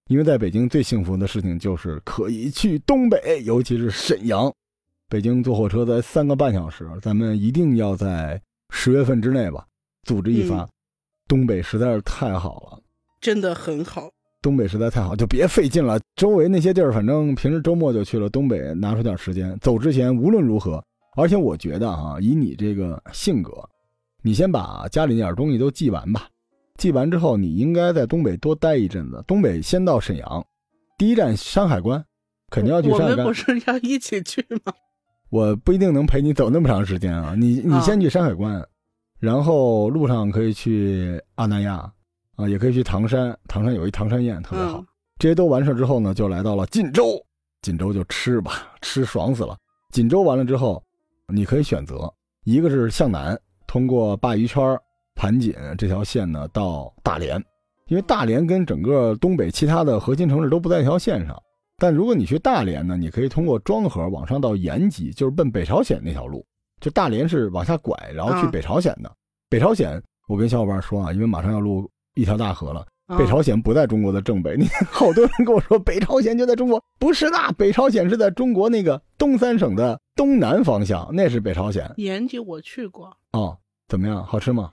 Speaker 1: 因为在北京最幸福的事情就是可以去东北，尤其是沈阳。北京坐火车才三个半小时，咱们一定要在十月份之内吧，组织一发。
Speaker 2: 嗯
Speaker 1: 东北实在是太好了。
Speaker 2: 真的很好，
Speaker 1: 东北实在太好，就别费劲了。周围那些地儿，反正平时周末就去了。东北拿出点时间，走之前无论如何，而且我觉得啊、以你这个性格，你先把家里那点东西都寄完吧。寄完之后，你应该在东北多待一阵子。东北先到沈阳，第一站山海关，肯定要去山海关
Speaker 2: 我们不。是要一起去吗？
Speaker 1: 我不一定能陪你走那么长时间啊。你你
Speaker 2: 啊
Speaker 1: 先去山海关，然后路上可以去阿那亚啊，也可以去唐山。唐山有一唐山宴特别好。
Speaker 2: 嗯
Speaker 1: 这些都完事之后呢，就来到了锦州。锦州就吃吧，吃爽死了。锦州完了之后，你可以选择，一个是向南，通过鲅鱼圈、盘锦这条线呢到大连，因为大连跟整个东北其他的核心城市都不在一条线上。但如果你去大连呢，你可以通过庄河往上到延吉，就是奔北朝鲜那条路。就大连是往下拐，然后去
Speaker 2: 啊
Speaker 1: 北朝鲜的。北朝鲜，我跟小伙伴说啊，因为马上要录一条大河了。
Speaker 2: 啊
Speaker 1: 北朝鲜不在中国的正北，你好多人跟我说北朝鲜就在中国，不是的，北朝鲜是在中国那个东三省的东南方向，那是北朝鲜
Speaker 2: 延吉我去过，
Speaker 1: 哦。怎么样？好吃吗？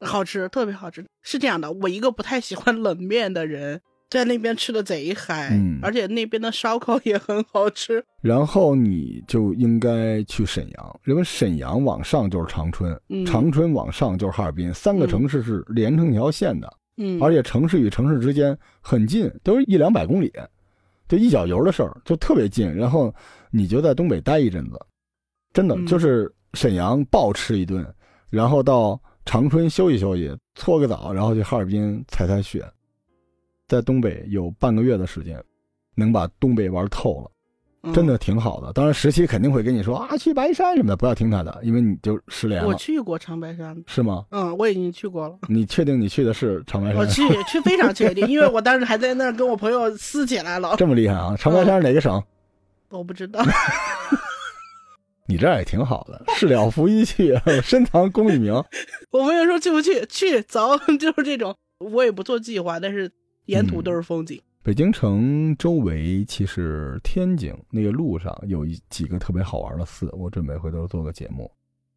Speaker 2: 好吃，特别好吃。是这样的，我一个不太喜欢冷面的人，在那边吃的贼嗨，
Speaker 1: 嗯
Speaker 2: 而且那边的烧烤也很好吃。
Speaker 1: 然后你就应该去沈阳，因为沈阳往上就是长春，
Speaker 2: 嗯
Speaker 1: 长春往上就是哈尔滨，三个
Speaker 2: 嗯
Speaker 1: 城市是连成一条线的，
Speaker 2: 嗯，
Speaker 1: 而且城市与城市之间很近，都是一两百公里，就一脚油的事儿，就特别近。然后你就在东北待一阵子，真的
Speaker 2: 嗯
Speaker 1: 就是沈阳暴吃一顿，然后到长春休息休息，搓个澡，然后去哈尔滨踩踩雪，在东北有半个月的时间，能把东北玩透了。
Speaker 2: 嗯
Speaker 1: 真的挺好的。当然，十七肯定会跟你说啊，去白山什么的，不要听他的，因为你就失联了我，
Speaker 2: 去过长白山，
Speaker 1: 是吗？
Speaker 2: 嗯，我已经去过了。
Speaker 1: 你确定你去的是长白山我？
Speaker 2: 去去非常确定，因为我当时还在那儿跟我朋友撕起来了。
Speaker 1: 这么厉害啊！长白山是哪个省？
Speaker 2: 我不知道，
Speaker 1: 你这儿也挺好的，事了拂衣去，深藏功与名。
Speaker 2: 我朋友说去不去，去走，就是这种。我也不做计划，但是沿途都是风景。
Speaker 1: 北京城周围其实天津那个路上有一几个特别好玩的寺，我准备回头做个节目，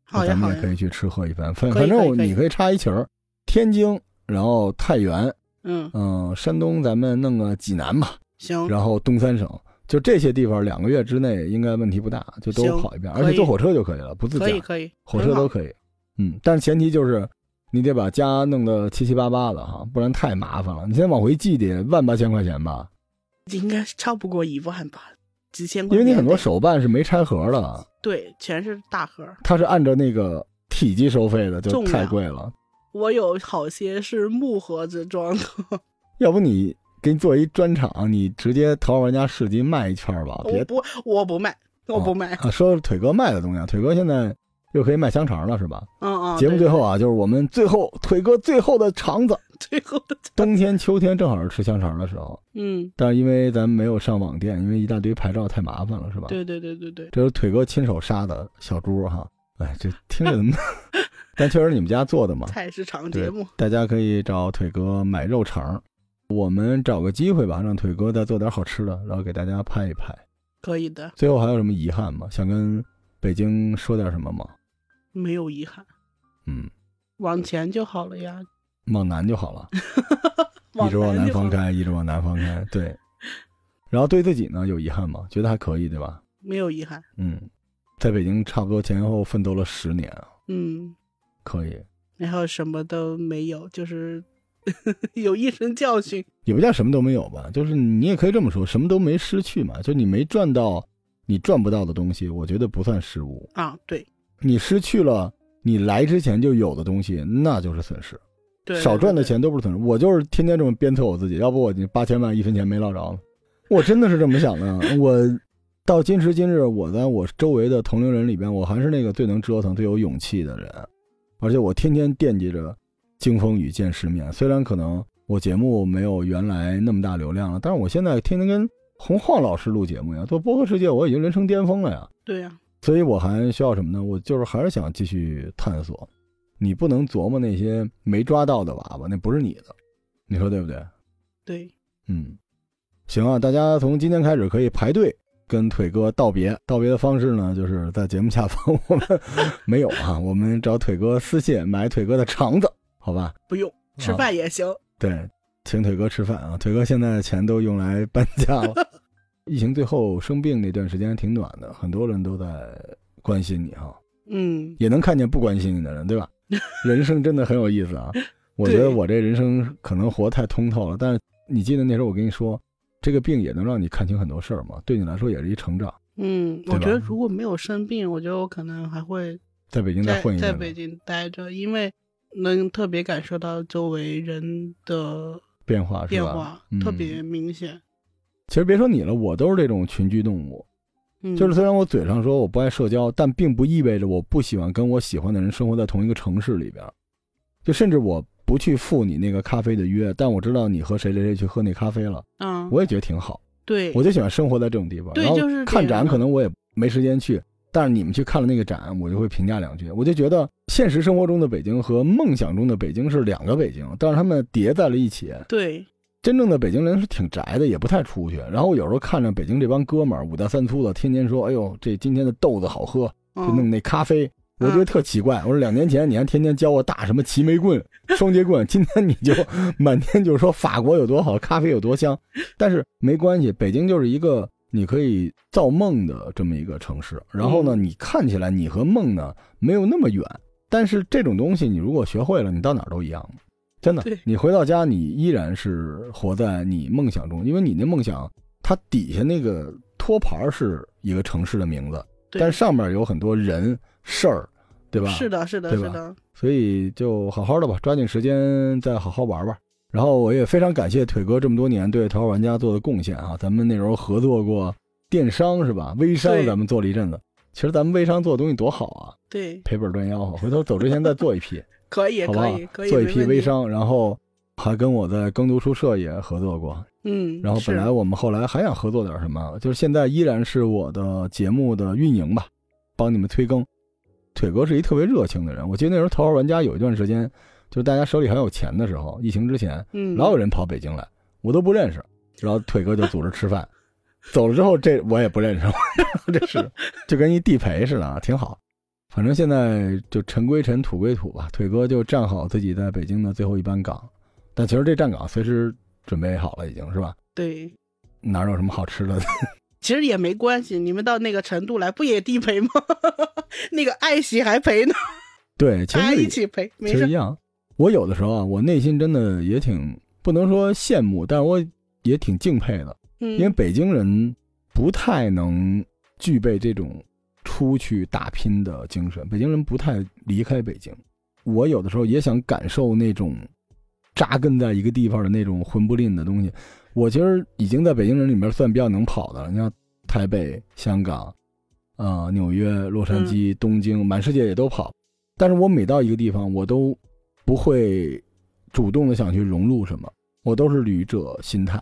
Speaker 2: 好
Speaker 1: 咱们也可以，去吃喝一番。反反正你可以插一旗儿，天津，然后太原，
Speaker 2: 嗯，
Speaker 1: 嗯、山东咱们弄个济南吧，
Speaker 2: 行，
Speaker 1: 然后东三省，就这些地方，两个月之内应该问题不大，就都跑一遍，而且坐火车就可以了，不自驾。
Speaker 2: 可，以可以，
Speaker 1: 火车都可以。嗯，但是前提就是你得把家弄得七七八八的哈，不然太麻烦了。你现在往回寄得万八千块钱吧，
Speaker 2: 应该是超不过一万吧，几千块钱。
Speaker 1: 因为你很多手办是没拆盒的，
Speaker 2: 对，全是大盒。
Speaker 1: 它是按照那个体积收费的，就太贵了。
Speaker 2: 我有好些是木盒子装的，
Speaker 1: 要不你给你做一专场，你直接淘宝玩家市集卖一圈吧，别
Speaker 2: 我不我不卖，我不卖。
Speaker 1: 啊。说腿哥卖的东西啊，腿哥现在又可以卖香肠了，是吧？
Speaker 2: 嗯嗯，
Speaker 1: 节目最后啊，就是我们最后腿哥最后的肠子，
Speaker 2: 最后的
Speaker 1: 冬天秋天正好是吃香肠的时候，
Speaker 2: 嗯，
Speaker 1: 但是因为咱们没有上网店，因为一大堆牌照太麻烦了，是吧？
Speaker 2: 对对对对对，
Speaker 1: 这是腿哥亲手杀的小猪哈，哎，这听着怎么？但确实你们家做的嘛，
Speaker 2: 菜市场
Speaker 1: 对
Speaker 2: 节目，
Speaker 1: 大家可以找腿哥买肉肠，我们找个机会吧，让腿哥再做点好吃的，然后给大家拍一拍。
Speaker 2: 可以的，
Speaker 1: 最后还有什么遗憾吗？想跟北京说点什么吗？
Speaker 2: 没有遗憾，
Speaker 1: 嗯，
Speaker 2: 往前就好了呀。
Speaker 1: 往南就好了，一直往南。方开，一直往南方开。对，然后对自己呢有遗憾吗？觉得还可以，对吧？
Speaker 2: 没有遗憾。
Speaker 1: 嗯，在北京差不多前后奋斗了十年啊，
Speaker 2: 嗯，
Speaker 1: 可以，
Speaker 2: 然后什么都没有，就是 有一身教训。
Speaker 1: 也不叫什么都没有吧，就是你也可以这么说，什么都没失去嘛，就你没赚到你赚不到的东西，我觉得不算失误。
Speaker 2: 啊，对
Speaker 1: 你失去了你来之前就有的东西，那就是损失。
Speaker 2: 对，
Speaker 1: 少赚的钱都不是损失。我就是天天这么鞭策我自己，要不我八千万一分钱没捞着了。我真的是这么想的。我到今时今日，我在我周围的同龄人里边，我还是那个最能折腾、最有勇气的人。而且我天天惦记着经风雨见世面。虽然可能我节目没有原来那么大流量了，但是我现在天天跟洪晃老师录节目呀，做播客世界，我已经人生巅峰了呀。
Speaker 2: 对呀、
Speaker 1: 所以我还需要什么呢？我就是还是想继续探索。你不能琢磨那些没抓到的娃娃，那不是你的，你说对不对？
Speaker 2: 对，
Speaker 1: 嗯，行啊，大家从今天开始可以排队跟腿哥道别。道别的方式呢，就是在节目下方我们 没有啊，我们找腿哥私信买腿哥的肠子，好吧？
Speaker 2: 不用吃饭也行。
Speaker 1: 对，请腿哥吃饭啊！腿哥现在的钱都用来搬家了。疫情最后生病那段时间挺短的，很多人都在关心你哈。
Speaker 2: 嗯，
Speaker 1: 也能看见不关心你的人，对吧？人生真的很有意思啊！我觉得我这人生可能活太通透了，但是你记得那时候我跟你说，这个病也能让你看清很多事儿嘛，对你来说也是一成长。
Speaker 2: 嗯，我觉得如果没有生病，我觉得我可能还会
Speaker 1: 在北京再
Speaker 2: 在在
Speaker 1: 混一阵子，
Speaker 2: 北京待着，因为能特别感受到周围人的
Speaker 1: 变化？
Speaker 2: 变化，
Speaker 1: 嗯
Speaker 2: 特别明显。
Speaker 1: 其实别说你了，我都是这种群居动物。
Speaker 2: 嗯，
Speaker 1: 就是虽然我嘴上说我不爱社交，但并不意味着我不喜欢跟我喜欢的人生活在同一个城市里边。就甚至我不去赴你那个咖啡的约，但我知道你和谁谁谁去喝那咖啡了，
Speaker 2: 嗯，
Speaker 1: 我也觉得挺好。
Speaker 2: 对，
Speaker 1: 我就喜欢生活在这种地方。然后
Speaker 2: 对就是
Speaker 1: 看展可能我也没时间去，但是你们去看了那个展，我就会评价两句。我就觉得现实生活中的北京和梦想中的北京是两个北京，但是他们叠在了一起。
Speaker 2: 对，
Speaker 1: 真正的北京人是挺宅的，也不太出去。然后我有时候看着北京这帮哥们儿五大三粗的，天天说：“哎呦，这今天的豆子好喝，就弄
Speaker 2: 嗯，
Speaker 1: 那咖啡。”我觉得特奇怪。我说两年前你还天天教我打什么齐眉棍、双截棍，今天你就满天就说法国有多好，咖啡有多香。但是没关系，北京就是一个你可以造梦的这么一个城市。然后呢，
Speaker 2: 嗯
Speaker 1: 你看起来你和梦呢没有那么远，但是这种东西你如果学会了，你到哪儿都一样。真的，你回到家，你依然是活在你梦想中，因为你那梦想，它底下那个托盘是一个城市的名字，
Speaker 2: 对
Speaker 1: 但上面有很多人事儿，对吧？
Speaker 2: 是的，是的，是的，
Speaker 1: 所以就好好的吧，抓紧时间再好好玩玩。然后我也非常感谢腿哥这么多年对《头号玩家》做的贡献啊！咱们那时候合作过电商是吧？微商咱们做了一阵子，其实咱们微商做的东西多好啊，
Speaker 2: 对，
Speaker 1: 赔本赚吆喝。回头走之前再做一批，
Speaker 2: 可以，
Speaker 1: 好不好
Speaker 2: 可以，可？以，
Speaker 1: 做一批。微商，然后还跟我在耕读书社也合作过。
Speaker 2: 嗯，
Speaker 1: 然后本来我们后来还想合作点什么，就是现在依然是我的节目的运营吧，帮你们催更。腿哥是一特别热情的人，我记得那时候《头号玩家》有一段时间，就是大家手里还有钱的时候，疫情之前，
Speaker 2: 嗯，
Speaker 1: 老有人跑北京来，我都不认识，然后腿哥就组织吃饭，走了之后这我也不认识，这是就跟一地陪似的啊，挺好。反正现在就尘归尘，土归土吧。腿哥就站好自己在北京的最后一班岗，但其实这站岗随时准备好了，已经是吧？
Speaker 2: 对，
Speaker 1: 哪儿有什么好吃的？
Speaker 2: 其实也没关系，你们到那个程度来，不也地陪吗？那个爱喜还陪呢，
Speaker 1: 对，其实
Speaker 2: 一起陪，没事。
Speaker 1: 其实一样。我有的时候啊，我内心真的也挺不能说羡慕，但是我也挺敬佩的，
Speaker 2: 嗯，
Speaker 1: 因为北京人不太能具备这种出去打拼的精神，北京人不太离开北京。我有的时候也想感受那种扎根在一个地方的那种魂不吝的东西。我其实已经在北京人里面算比较能跑的了。你像台北、香港、啊、纽约、洛杉矶、东京，满世界也都跑。但是我每到一个地方，我都不会主动的想去融入什么，我都是旅者心态。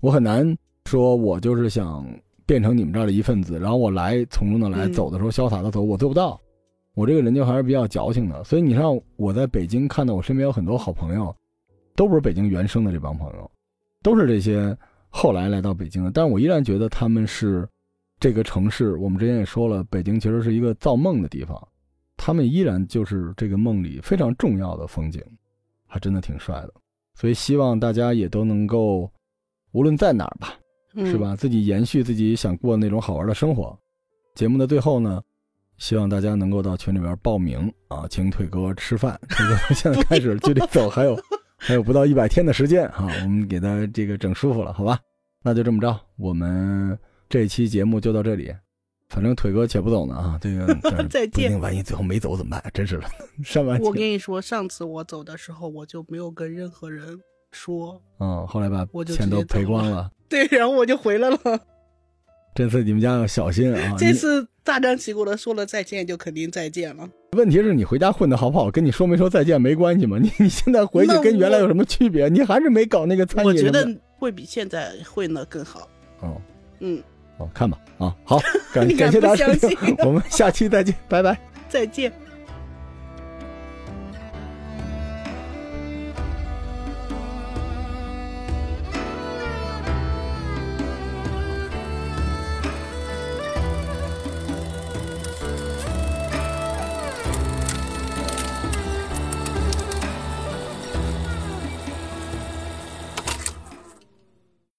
Speaker 1: 我很难说，我就是想变成你们这儿的一份子，然后我来从容的来，
Speaker 2: 嗯
Speaker 1: 走的时候潇洒的走，我做不到。我这个人就还是比较矫情的，所以你让我在北京看到我身边有很多好朋友，都不是北京原生的这帮朋友，都是这些后来来到北京的，但是我依然觉得他们是这个城市。我们之前也说了，北京其实是一个造梦的地方，他们依然就是这个梦里非常重要的风景，还真的挺帅的。所以希望大家也都能够，无论在哪儿吧，
Speaker 2: 嗯
Speaker 1: 是？吧？自己延续自己想过那种好玩的生活。节目的最后呢，希望大家能够到群里边报名啊，请腿哥吃饭。腿哥 现在开始距离走还有还有不到一百天的时间啊、我们给他这个整舒服了，好吧？那就这么着，我们这期节目就到这里。反正腿哥且不走呢啊，这个
Speaker 2: 再见
Speaker 1: 万一最后没走怎么办？真是的，上完
Speaker 2: 我跟你说，上次我走的时候，我就没有跟任何人说，
Speaker 1: 嗯，后来把钱都赔光了。
Speaker 2: 对，然后我就回来了。
Speaker 1: 这次你们家要小心啊！
Speaker 2: 这次大张旗鼓的说了再见，就肯定再见了。
Speaker 1: 问题是你回家混的好不好，跟你说没说再见没关系嘛。你你现在回去跟原来有什么区别？你还是没搞那个餐饮
Speaker 2: 我觉。得会比现在混的更好。
Speaker 1: 哦
Speaker 2: 嗯，
Speaker 1: 哦，看吧啊，好，感感谢大家我们下期再见，拜拜。
Speaker 2: 再见。